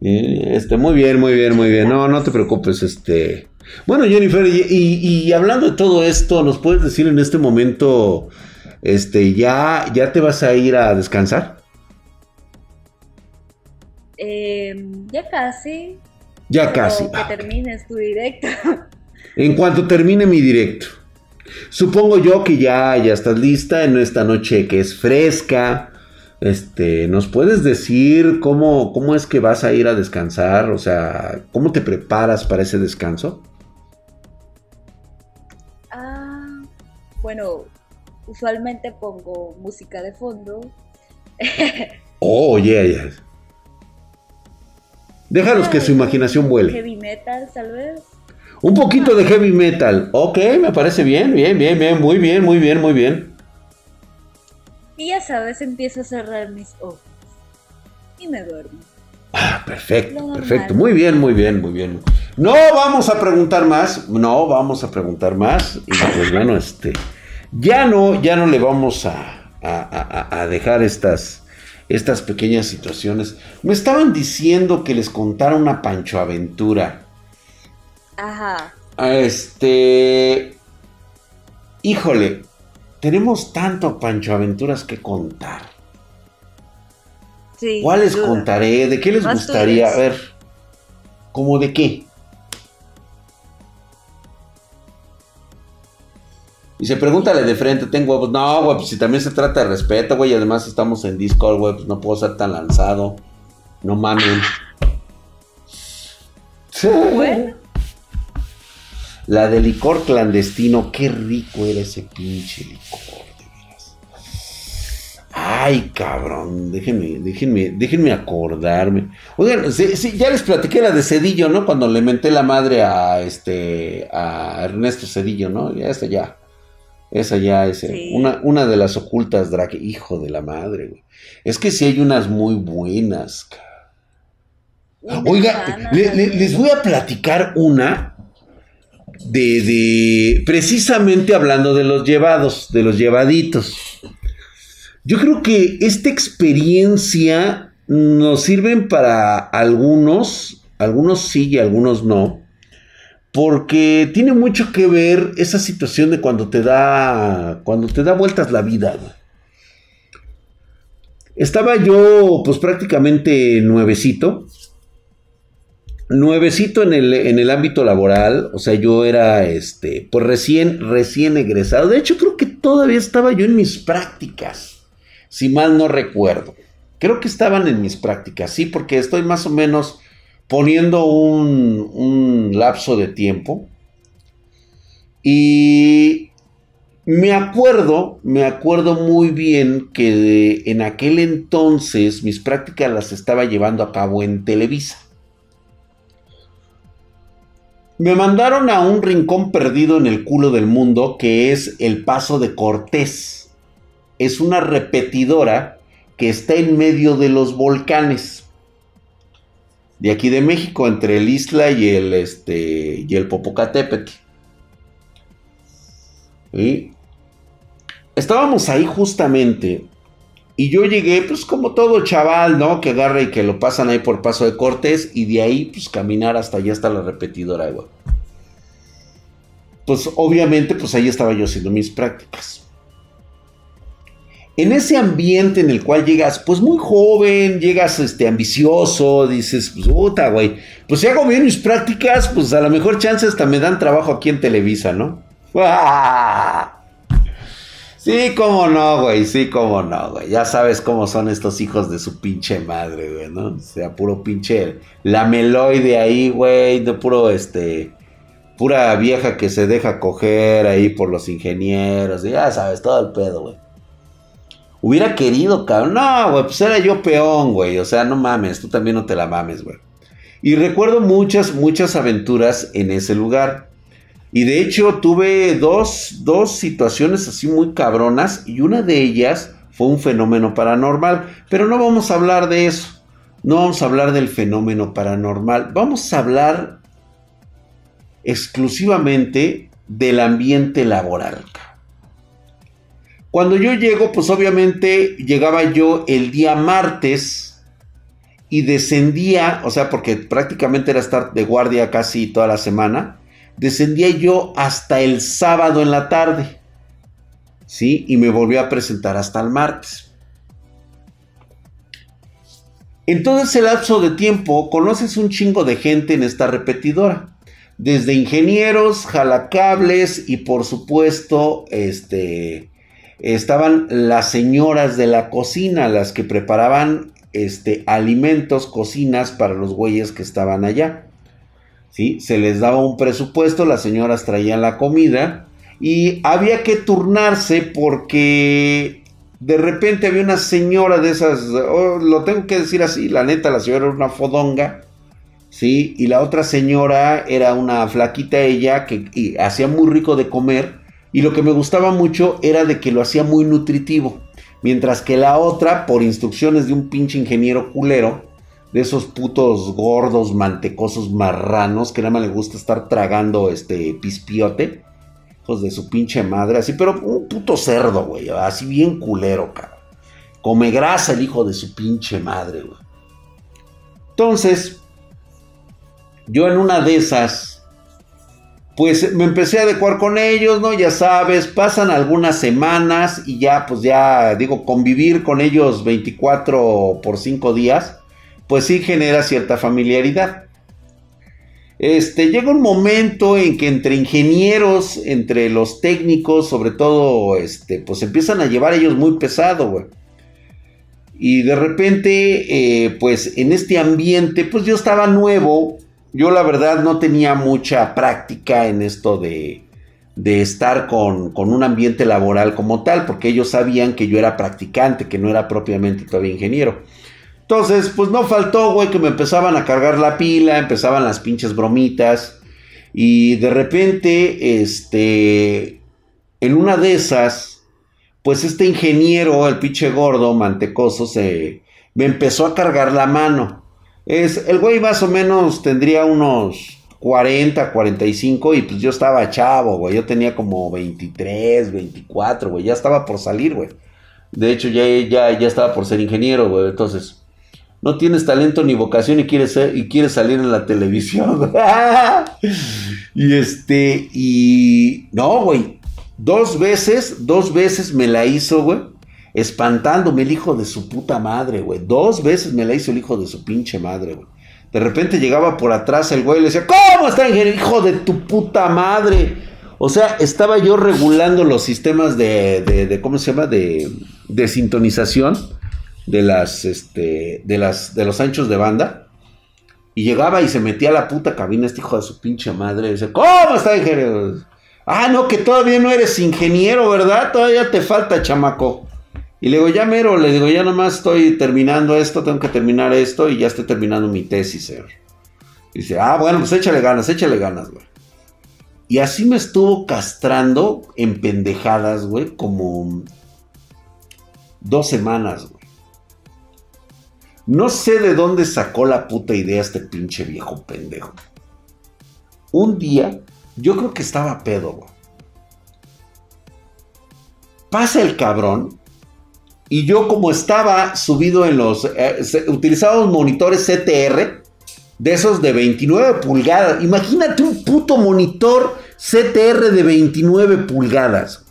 Este, muy bien, muy bien, muy bien. No, no te preocupes, este. Bueno, Jennifer, y, y- y hablando de todo esto, ¿nos puedes decir en este momento, este, ya, ya te vas a ir a descansar? Em, ya casi. Ya casi. Que termines tu directo. (laughs) En cuanto termine mi directo. Supongo yo que ya, ya estás lista en esta noche que es fresca. Este, ¿nos puedes decir cómo, cómo es que vas a ir a descansar? O sea, ¿cómo te preparas para ese descanso? Ah, bueno, usualmente pongo música de fondo. (laughs) Oh, yeah, yeah. Déjalos que su imaginación vuele. Heavy metal, tal vez. Un poquito de heavy metal. Ok, me parece bien, bien, bien, bien, muy bien, muy bien, muy bien. Y ya sabes, empiezo a cerrar mis ojos. Y me duermo. Ah, perfecto, perfecto. Muy bien, muy bien, muy bien. No vamos a preguntar más. No vamos a preguntar más. Y pues bueno, este. Ya no, ya no le vamos a, a- a- a dejar estas, estas pequeñas situaciones. Me estaban diciendo que les contara una Pancho Aventura. Ajá. Este. Híjole, tenemos tanto Pancho Aventuras que contar. Sí. ¿Cuáles contaré? ¿De qué les Más gustaría? A ver, ¿cómo de qué? Y se pregúntale de frente, ¿tengo huevos? No, güey, pues si también se trata de respeto, güey, y además estamos en Discord, güey, pues no puedo ser tan lanzado. No mamen. Bueno, La de licor clandestino, qué rico era ese pinche licor, de veras. Ay, cabrón, déjenme, déjenme, déjenme acordarme. Oigan, sí, sí, ya les platiqué la de Cedillo, ¿no? Cuando le menté la madre a este, a Ernesto Cedillo, ¿no? Ya esa ya. Esa ya es eh, Sí. una, una de las ocultas drag, hijo de la madre, güey. Es que sí hay unas muy buenas, Oiga, Ana, le- le- les voy a platicar una de, de- precisamente hablando de los llevados, de los llevaditos. Yo creo que esta experiencia nos sirven para algunos, algunos sí y algunos no, porque tiene mucho que ver esa situación de cuando te da, cuando te da vueltas la vida. Estaba yo, pues prácticamente nuevecito, nuevecito en el, en el ámbito laboral, o sea, yo era, este, pues recién, recién egresado. De hecho, creo que todavía estaba yo en mis prácticas, si mal no recuerdo. Creo que estaban en mis prácticas, sí, porque estoy más o menos poniendo un, un lapso de tiempo. Y me acuerdo, me acuerdo muy bien que en aquel entonces mis prácticas las estaba llevando a cabo en Televisa. Me mandaron a un rincón perdido en el culo del mundo que es el Paso de Cortés. Es una repetidora que está en medio de los volcanes. De aquí de México, entre el Isla y el, este, y el Popocatépetl. Estábamos ahí justamente. Y yo llegué, pues como todo chaval, ¿no? Que agarra y que lo pasan ahí por paso de Cortés. Y de ahí, pues caminar hasta allá, hasta la repetidora, güey. Pues obviamente, pues ahí estaba yo haciendo mis prácticas. En ese ambiente en el cual llegas, pues muy joven, llegas este, ambicioso, dices, pues puta, güey. Pues si hago bien mis prácticas, pues a lo mejor chances hasta me dan trabajo aquí en Televisa, ¿no? (laughs) Sí, cómo no, güey, sí, cómo no, güey. Ya sabes cómo son estos hijos de su pinche madre, güey, ¿no? O sea, puro pinche lameloide ahí, güey, de puro, este, pura vieja que se deja coger ahí por los ingenieros, ya sabes, todo el pedo, güey. Hubiera querido, cabrón. No, güey, pues era yo peón, güey. O sea, no mames, tú también no te la mames, güey. Y recuerdo muchas, muchas aventuras en ese lugar. Y de hecho tuve dos, dos situaciones así muy cabronas y una de ellas fue un fenómeno paranormal. Pero no vamos a hablar de eso. No vamos a hablar del fenómeno paranormal. Vamos a hablar exclusivamente del ambiente laboral. Cuando yo llego, pues obviamente llegaba yo el día martes y descendía, o sea, porque prácticamente era estar de guardia casi toda la semana. Descendía yo hasta el sábado en la tarde. ¿Sí? Y me volví a presentar hasta el martes. En todo ese lapso de tiempo conoces un chingo de gente en esta repetidora. Desde ingenieros, jalacables y por supuesto, este, estaban las señoras de la cocina, las que preparaban este, alimentos, cocinas para los güeyes que estaban allá. Se les daba un presupuesto, las señoras traían la comida y había que turnarse porque de repente había una señora de esas, oh, lo tengo que decir así, la neta, la señora era una fodonga, ¿sí? Y la otra señora era una flaquita ella que hacía muy rico de comer y lo que me gustaba mucho era de que lo hacía muy nutritivo. Mientras que la otra, por instrucciones de un pinche ingeniero culero, de esos putos gordos, mantecosos, marranos, que nada más le gusta estar tragando este pispiote, hijos de su pinche madre, así, pero un puto cerdo, güey, así bien culero, cabrón. Come grasa el hijo de su pinche madre, güey. Entonces, yo en una de esas, pues me empecé a adecuar con ellos, ¿no? Ya sabes, pasan algunas semanas y ya, pues ya, digo, convivir con ellos 24 por 5 días, pues sí genera cierta familiaridad. Este, llega un momento en que entre ingenieros, entre los técnicos, sobre todo, este, pues empiezan a llevar ellos muy pesado, güey. Y de repente, eh, pues en este ambiente, pues yo estaba nuevo. Yo la verdad no tenía mucha práctica en esto de, de estar con, con, un ambiente laboral como tal, porque ellos sabían que yo era practicante, que no era propiamente todavía ingeniero. Entonces, pues no faltó, güey, que me empezaban a cargar la pila, empezaban las pinches bromitas. Y de repente, este, en una de esas, pues este ingeniero, el pinche gordo, mantecoso, se, me empezó a cargar la mano. Es, el güey más o menos tendría unos 40, 45 y pues yo estaba chavo, güey. Yo tenía como 23, 24, güey. Ya estaba por salir, güey. De hecho, ya, ya, ya estaba por ser ingeniero, güey. Entonces, no tienes talento ni vocación y quieres, ser, y quieres salir en la televisión. (laughs) y este, y no, güey. Dos veces, dos veces me la hizo, güey. Espantándome el hijo de su puta madre, güey. Dos veces me la hizo el hijo de su pinche madre, güey. De repente llegaba por atrás el güey y le decía, ¿cómo está, hijo de tu puta madre? O sea, estaba yo regulando los sistemas de, de, de ¿cómo se llama? De, de sintonización de las, este, de las, de los anchos de banda. Y llegaba y se metía a la puta cabina este hijo de su pinche madre. Dice, ¿cómo está, ingeniero? Ah, no, que todavía no eres ingeniero, ¿verdad? Todavía te falta, chamaco. Y le digo, ya mero, le digo, ya nomás estoy terminando esto, tengo que terminar esto y ya estoy terminando mi tesis, señor. Y dice, ah, bueno, pues échale ganas, échale ganas, güey. Y así me estuvo castrando en pendejadas, güey, como dos semanas, güey. No sé de dónde sacó la puta idea este pinche viejo pendejo. Un día, yo creo que estaba pedo. Pasa el cabrón. Y yo como estaba subido en los... Eh, utilizábamos monitores CTR. De esos de 29 pulgadas. Imagínate un puto monitor CTR de 29 pulgadas.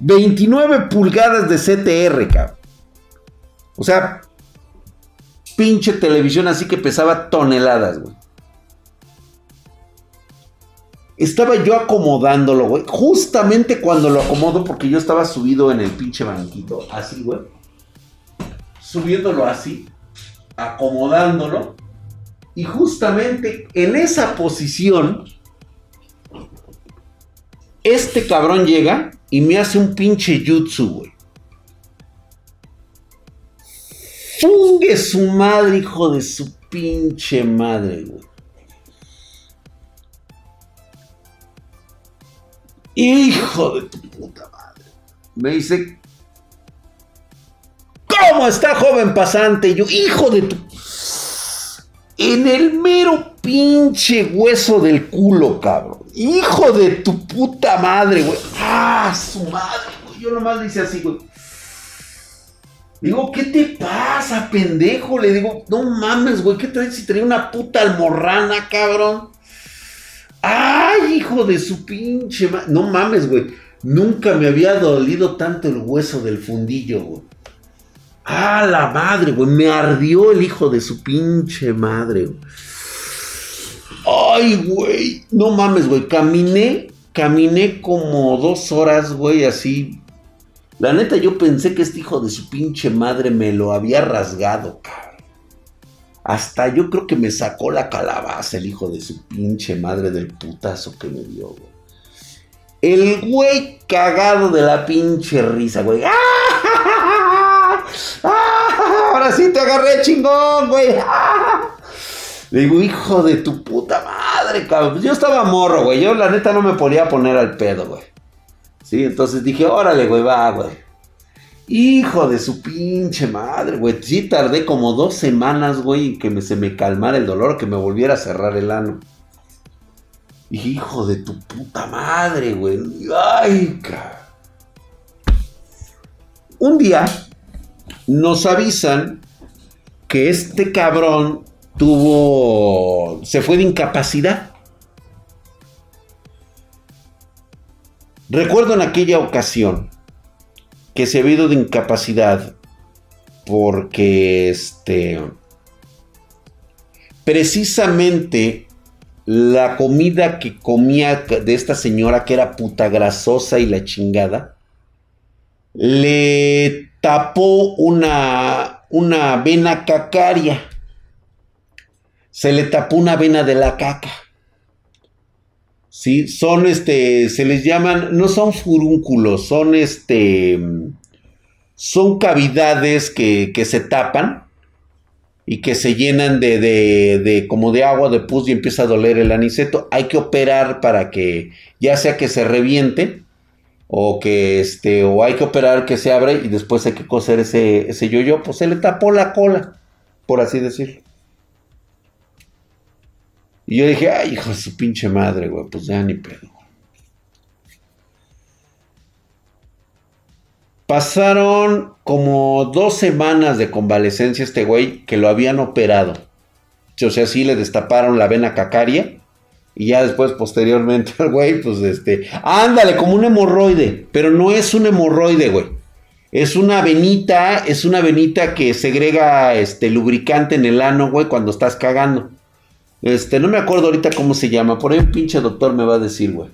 29 pulgadas de CTR, cabrón. O sea, pinche televisión así que pesaba toneladas, güey. Estaba yo acomodándolo, güey. Justamente cuando lo acomodo, porque yo estaba subido en el pinche banquito. Así, güey. Subiéndolo así. Acomodándolo. Y justamente en esa posición. Este cabrón llega y me hace un pinche jutsu, güey. Fungue su madre, hijo de su pinche madre, güey. Hijo de tu puta madre. Me dice, ¿cómo está joven pasante? Yo, hijo de tu... En el mero pinche hueso del culo, cabrón. Hijo de tu puta madre, güey. Ah, su madre, güey. Yo nomás le hice así, güey. Digo, ¿qué te pasa, pendejo? Le digo, no mames, güey, ¿qué traes si traía una puta almorrana, cabrón? ¡Ay, hijo de su pinche ma- No mames, güey. Nunca me había dolido tanto el hueso del fundillo, güey. ¡Ah, la madre, güey! Me ardió el hijo de su pinche madre, güey. ¡Ay, güey! No mames, güey. Caminé, caminé como dos horas, güey, así. La neta, yo pensé que este hijo de su pinche madre me lo había rasgado, cabrón. Hasta yo creo que me sacó la calabaza el hijo de su pinche madre del putazo que me dio, güey. El güey cagado de la pinche risa, güey. ¡Ah! ¡Ah! Ahora sí te agarré chingón, güey. ¡Ah! Le digo, hijo de tu puta madre, cabrón. Pues yo estaba morro, güey. Yo la neta no me podía poner al pedo, güey. Sí, entonces dije, órale, güey, va, güey. Hijo de su pinche madre, güey. Sí tardé como dos semanas, güey, en que me- se me calmara el dolor, que me volviera a cerrar el ano. Hijo de tu puta madre, güey. Ay, cabrón. Un día nos avisan que este cabrón tuvo. se fue de incapacidad. Recuerdo en aquella ocasión que se había ido de incapacidad porque este. Precisamente la comida que comía de esta señora que era puta grasosa y la chingada le tapó una, una vena cacaria. Se le tapó una vena de la caca. Sí, son este, se les llaman, no son furúnculos, son este, son cavidades que, que se tapan y que se llenan de, de, de como de agua, de pus y empieza a doler el aniceto. Hay que operar para que, ya sea que se reviente o que este, o hay que operar que se abra y después hay que coser ese, ese yoyo, pues se le tapó la cola, por así decirlo. Y yo dije, ay, hijo de su pinche madre, güey, pues ya ni pedo. Pasaron como dos semanas de convalecencia este güey que lo habían operado. O sea, sí le destaparon la vena cacaria. Y ya después, posteriormente, (laughs) al güey, pues este. Ándale, como un hemorroide. Pero no es un hemorroide, güey. Es una venita, es una venita que segrega este lubricante en el ano, güey, cuando estás cagando. Este, no me acuerdo ahorita cómo se llama. Por ahí un pinche doctor me va a decir, güey.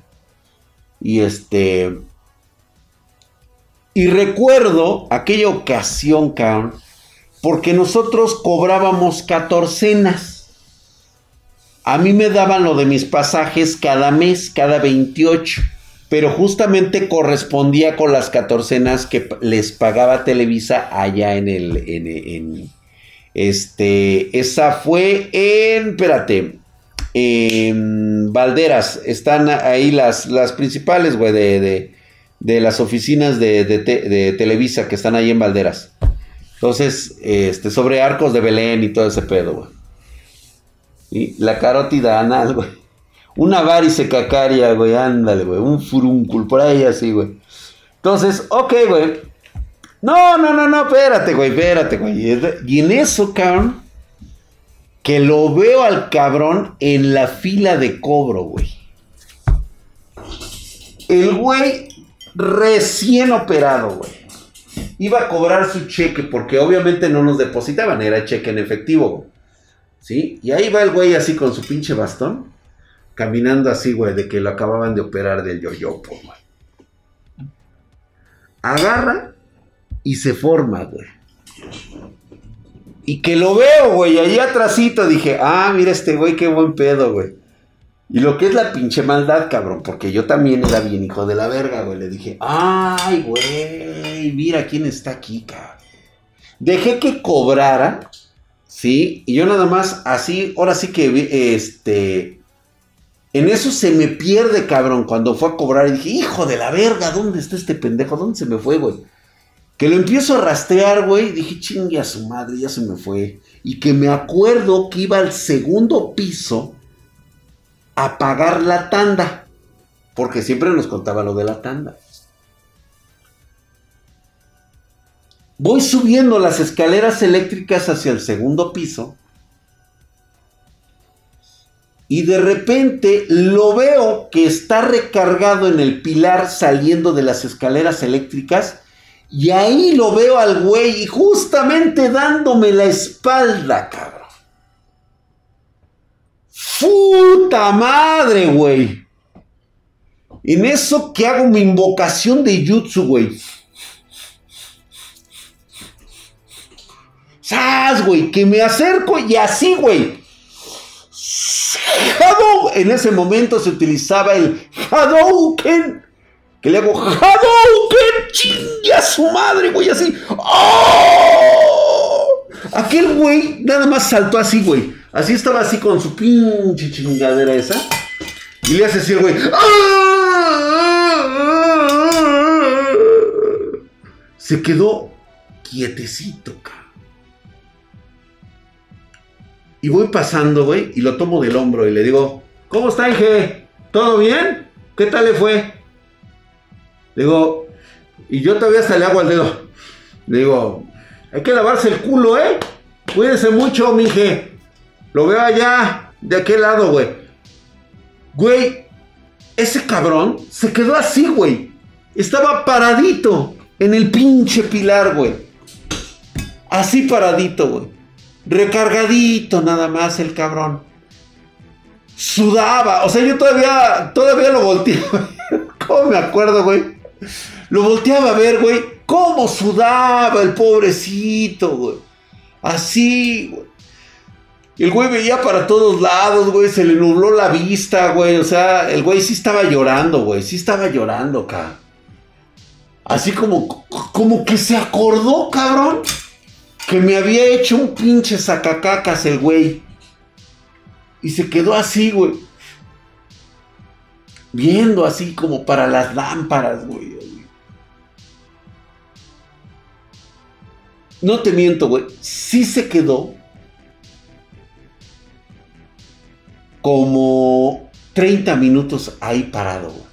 Y este. Y recuerdo aquella ocasión, cabrón. Porque nosotros cobrábamos catorcenas. A mí me daban lo de mis pasajes cada mes, cada 28. Pero justamente correspondía con las catorcenas que les pagaba Televisa allá en el. En- este. Esa fue en. Espérate. En Valderas. Están ahí las, las principales, güey, de, de, las oficinas de, de te- de Televisa que están ahí en Valderas. Entonces, este, sobre arcos de Belén y todo ese pedo, güey. La carótida anal, güey. Una varice cacaria, güey, ándale, güey. Un furúnculo, por ahí así, güey. Entonces, ok, güey. No, no, no, no, espérate, güey, espérate, güey. Y en eso, cabrón, que lo veo al cabrón en la fila de cobro, güey. El güey recién operado, güey. Iba a cobrar su cheque porque obviamente no nos depositaban, era cheque en efectivo, güey. ¿Sí? Y ahí va el güey así con su pinche bastón, caminando así, güey, de que lo acababan de operar del yoyopo, güey. Agarra y se forma, güey. Y que lo veo, güey, allí atrásito dije, ah, mira este güey, qué buen pedo, güey. Y lo que es la pinche maldad, cabrón, porque yo también era bien hijo de la verga, güey. Le dije, ay, güey, mira quién está aquí, cabrón. Dejé que cobrara, ¿sí? Y yo nada más, así, ahora sí que, este... En eso se me pierde, cabrón, cuando fue a cobrar. Y dije, hijo de la verga, ¿dónde está este pendejo? ¿Dónde se me fue, güey? Que lo empiezo a rastrear, güey. Dije, chingue a su madre, ya se me fue. Y que me acuerdo que iba al segundo piso a pagar la tanda. Porque siempre nos contaba lo de la tanda. Voy subiendo las escaleras eléctricas hacia el segundo piso. Y de repente lo veo que está recargado en el pilar saliendo de las escaleras eléctricas. Y ahí lo veo al güey justamente dándome la espalda, cabrón. ¡Puta madre, güey! En eso que hago mi invocación de Jutsu, güey. ¡Sas, güey! Que me acerco y así, güey. En ese momento se utilizaba el Hadouken. Que le hago Hadouken. Chingue a su madre, güey. Así. ¡Oh! Aquel güey nada más saltó así, güey. Así estaba así con su pinche chingadera esa. Y le hace así güey. Se quedó quietecito, cabrón. Y voy pasando, güey, y lo tomo del hombro y le digo, ¿cómo está, Inge? ¿Todo bien? ¿Qué tal le fue? Digo, y yo todavía hasta le hago al dedo. Digo, hay que lavarse el culo, ¿eh? Cuídese mucho, mije. Lo veo allá, de aquel lado, güey. Güey, ese cabrón se quedó así, güey. Estaba paradito en el pinche pilar, güey. Así paradito, güey. Recargadito nada más el cabrón. Sudaba. O sea, yo todavía, todavía lo volteaba. (laughs) ¿Cómo me acuerdo, güey? Lo volteaba a ver, güey. Cómo sudaba el pobrecito, güey. Así. El güey veía para todos lados, güey. Se le nubló la vista, güey. O sea, el güey sí estaba llorando, güey. Sí estaba llorando, acá. Así como, como que se acordó, cabrón. Que me había hecho un pinche sacacacas el güey. Y se quedó así, güey. Viendo así como para las lámparas, güey. No te miento, güey. Sí se quedó como 30 minutos ahí parado, güey.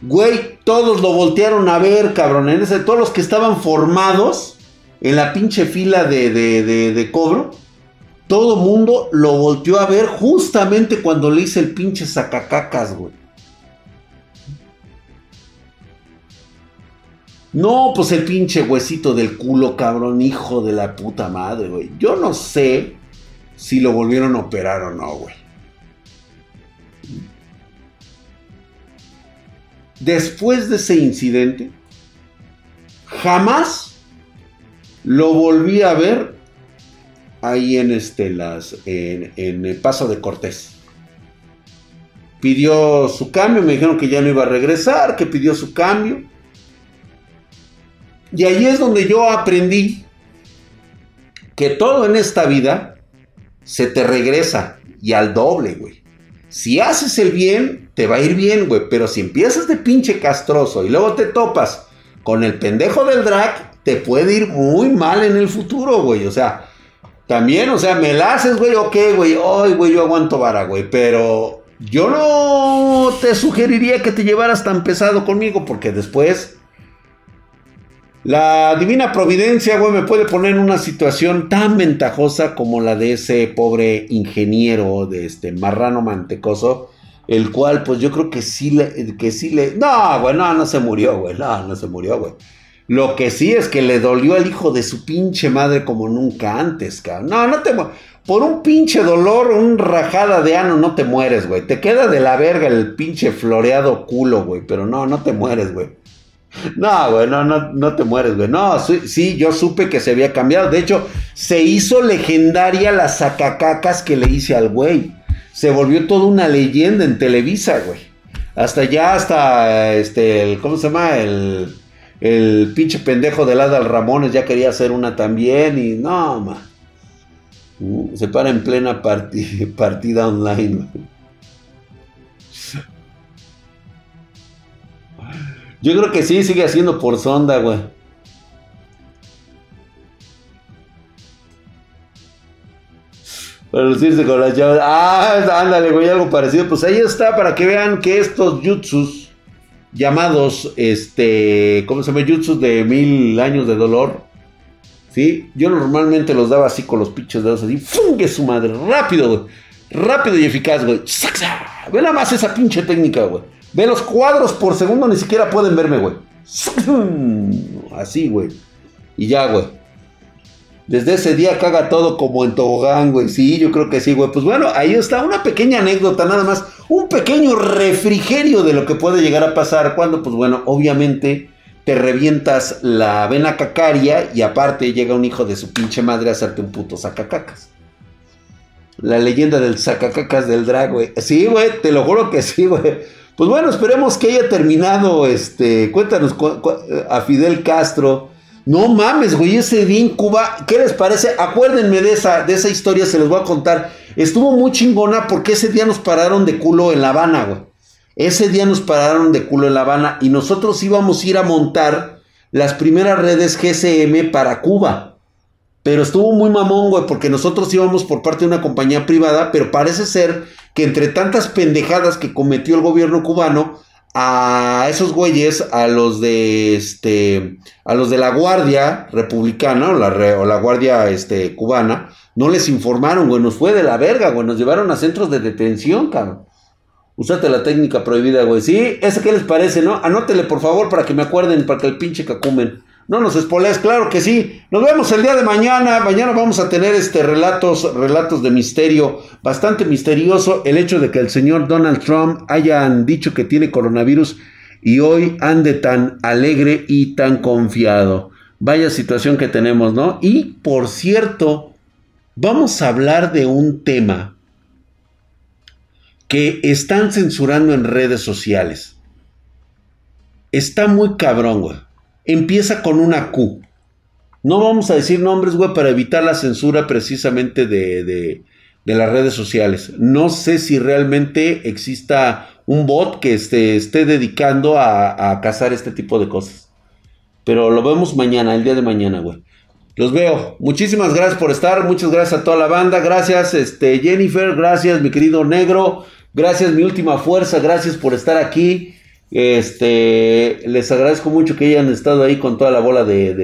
Güey, todos lo voltearon a ver, cabrón. En ese, todos los que estaban formados en la pinche fila de, de, de, de cobro, todo mundo lo volteó a ver justamente cuando le hice el pinche sacacacas, güey. No, pues el pinche huesito del culo, cabrón, hijo de la puta madre, güey. Yo no sé si lo volvieron a operar o no, güey. Después de ese incidente, jamás lo volví a ver ahí en este en, el paso de Cortés. Pidió su cambio, me dijeron que ya no iba a regresar, que pidió su cambio. Y ahí es donde yo aprendí que todo en esta vida se te regresa y al doble, güey. Si haces el bien, te va a ir bien, güey. Pero si empiezas de pinche castroso y luego te topas con el pendejo del drag, te puede ir muy mal en el futuro, güey. O sea, también, o sea, me la haces, güey, ok, güey. Ay, güey, yo aguanto vara, güey. Pero yo no te sugeriría que te llevaras tan pesado conmigo porque después la divina providencia, güey, me puede poner en una situación tan ventajosa como la de ese pobre ingeniero de este marrano mantecoso, el cual, pues yo creo que sí le, que sí le, no, güey, no, no se murió, güey, no, no se murió, güey. Lo que sí es que le dolió al hijo de su pinche madre como nunca antes, cabrón. No, no te por un pinche dolor, un rajada de ano, no te mueres, güey. Te queda de la verga el pinche floreado culo, güey. Pero no, no te mueres, güey. No, güey, no, no, no te mueres, güey. No, sí, yo supe que se había cambiado. De hecho, se hizo legendaria las sacacacas que le hice al güey. Se volvió toda una leyenda en Televisa, güey. Hasta ya, hasta, este, ¿cómo se llama? El, el pinche pendejo de Adal Ramones ya quería hacer una también y no, ma. Se para en plena (laughs) partida, online. Yo creo que sí, sigue haciendo por sonda, güey. Para lucirse con las llaves. Ah, ándale, güey, algo parecido. Pues ahí está, para que vean que estos jutsus llamados, este, ¿cómo se llama? Jutsus de mil años de dolor. ¿Sí? Yo normalmente los daba así con los pinches dedos así. ¡Fungue su madre! Rápido, güey. Rápido y eficaz, güey. Ve nada más esa pinche técnica, güey. Ve los cuadros por segundo, ni siquiera pueden verme, güey. Así, güey. Y ya, güey. Desde ese día caga todo como en tobogán, güey. Sí, yo creo que sí, güey. Pues bueno, ahí está una pequeña anécdota, nada más. Un pequeño refrigerio de lo que puede llegar a pasar cuando, pues bueno, obviamente te revientas la vena cacaria y aparte llega un hijo de su pinche madre a hacerte un puto sacacacas. La leyenda del sacacacas del drag, güey. Sí, güey, te lo juro que sí, güey. Pues bueno, esperemos que haya terminado, este, cuéntanos cu- cu- a Fidel Castro. No mames, güey, ese día en Cuba, ¿qué les parece? Acuérdenme de esa, de esa historia, se les voy a contar. Estuvo muy chingona porque ese día nos pararon de culo en La Habana, güey. Ese día nos pararon de culo en La Habana y nosotros íbamos a ir a montar las primeras redes GSM para Cuba. Pero estuvo muy mamón, güey, porque nosotros íbamos por parte de una compañía privada, pero parece ser que entre tantas pendejadas que cometió el gobierno cubano, a esos güeyes, a los de este, a los de la Guardia Republicana o la, o la Guardia este, cubana, no les informaron, güey, nos fue de la verga, güey, nos llevaron a centros de detención, cabrón. Usate la técnica prohibida, güey. Sí, ¿ese qué les parece, no? Anótele, por favor, para que me acuerden, para que el pinche cacumen. No nos espolees, claro que sí. Nos vemos el día de mañana. Mañana vamos a tener este relatos, relatos de misterio. Bastante misterioso el hecho de que el señor Donald Trump hayan dicho que tiene coronavirus y hoy ande tan alegre y tan confiado. Vaya situación que tenemos, ¿no? Y por cierto, vamos a hablar de un tema que están censurando en redes sociales. Está muy cabrón, güey. Empieza con una Q. No vamos a decir nombres, güey, para evitar la censura precisamente de, de- las redes sociales. No sé si realmente exista un bot que esté, esté dedicando a, a cazar este tipo de cosas. Pero lo vemos mañana, el día de mañana, güey. Los veo. Muchísimas gracias por estar. Muchas gracias a toda la banda. Gracias, este, Jennifer. Gracias, mi querido negro. Gracias, mi última fuerza. Gracias por estar aquí. Este, les agradezco mucho que hayan estado ahí con toda la bola de,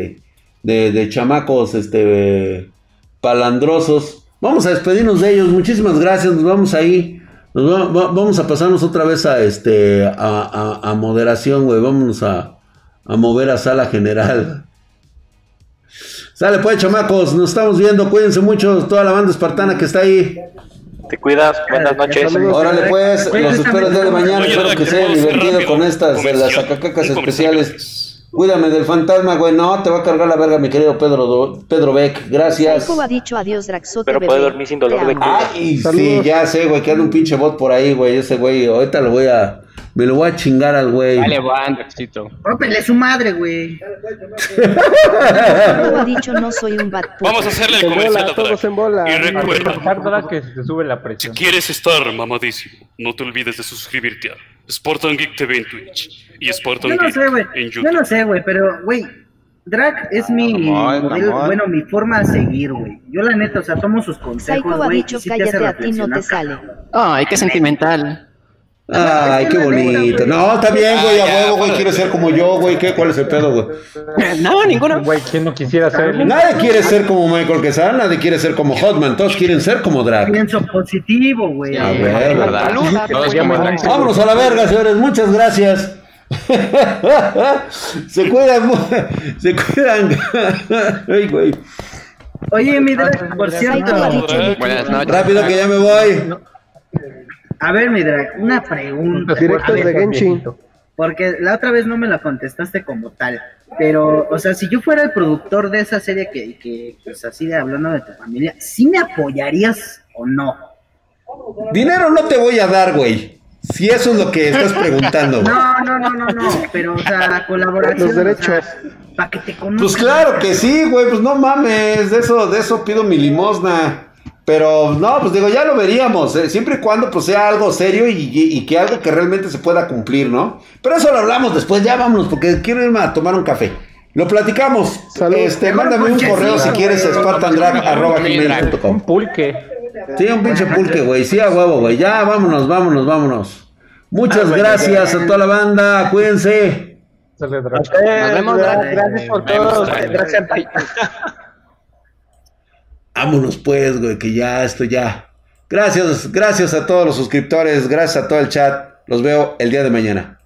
de, de- chamacos, este, palandrosos. Vamos a despedirnos de ellos. Muchísimas gracias. Nos vamos ahí. Nos va- va- vamos a pasarnos otra vez a este, a- a moderación, güey. Vámonos a, a mover a sala general. Sale pues, chamacos, nos estamos viendo, cuídense mucho, toda la banda espartana que está ahí. Te cuidas, buenas noches. Órale pues, los espero el día de mañana, Oye, espero que Drake, se hayan vamos divertido con estas de las sacacacas especiales. Cuídame del fantasma, güey, no, te va a cargar la verga, mi querido Pedro, Do- Pedro Beck, gracias. Ha dicho adiós Draxote Pero puede dormir sin dolor de culo. Ay, sí, ya sé, güey, que anda un pinche bot por ahí, güey, ese güey, ahorita lo voy a, me lo voy a chingar al güey. Dale, van, Draxito. Rómpele su madre, güey. Ha dicho no soy un bad puta. Vamos a hacerle el comercial bola, a todos en bola. Y recuerda, que se sube la presión. si quieres estar mamadísimo, no te olvides de suscribirte a Spartan Geek TV en Twitch y Spartan Yo no Geek sé, güey. en Yo YouTube. no sé, güey, pero, güey, Drag es mi Ramón, modelo, bueno, mi forma a seguir, güey. Yo la neta, o sea, tomo sus consejos, Psycho ha güey. dicho hace cállate a ti no te sale. Ay, qué sentimental. Ay, qué bonito. No, está bien, güey, a huevo, güey, quiere ser como yo, güey, ¿qué? ¿Cuál es el pedo, güey? (laughs) No, ninguno. Güey, ¿quién no quisiera ser? Nadie quiere ser como Michael Quesada, nadie quiere ser como Hotman, todos quieren ser como Drag. Pienso positivo, güey. A ver, ¿Verdad? Vámonos a la verga, señores. Muchas gracias. (laughs) se cuidan, (laughs) se cuidan. Ay, güey. Oye, mi Drag, por cierto. Buenas noches. Rápido que ya me voy. A ver, mi Drag, una pregunta. Directos de Genshin. Porque la otra vez no me la contestaste como tal. Pero, o sea, si yo fuera el productor de esa serie que, que pues así de hablando de tu familia, ¿sí me apoyarías o no? Dinero no te voy a dar, güey. Si eso es lo que estás preguntando, (laughs) güey. No, no, no, no, no. Pero, o sea, la colaboración. Los derechos. Para que te conozcan. Pues claro que sí, güey. Pues no mames. De eso, de eso pido mi limosna. Pero no, pues digo, ya lo veríamos. eh, Siempre y cuando pues sea algo serio y, y- y que algo que realmente se pueda cumplir, ¿no? Pero eso lo hablamos después. Ya vámonos porque quiero irme a tomar un café. Lo platicamos. Salud. Este, mándame un correo si quieres a spartandrag.com. Pulque. Sí, un pinche pulque, güey. Sí, a huevo, güey. Ya, vámonos, vámonos, vámonos. Muchas Ah, bueno, gracias bien. a toda la banda. Cuídense. Nos vemos. Gracias por todo. Drag. (laughs) Vámonos pues, güey, que ya esto ya. Gracias, gracias a todos los suscriptores, gracias a todo el chat. Los veo el día de mañana.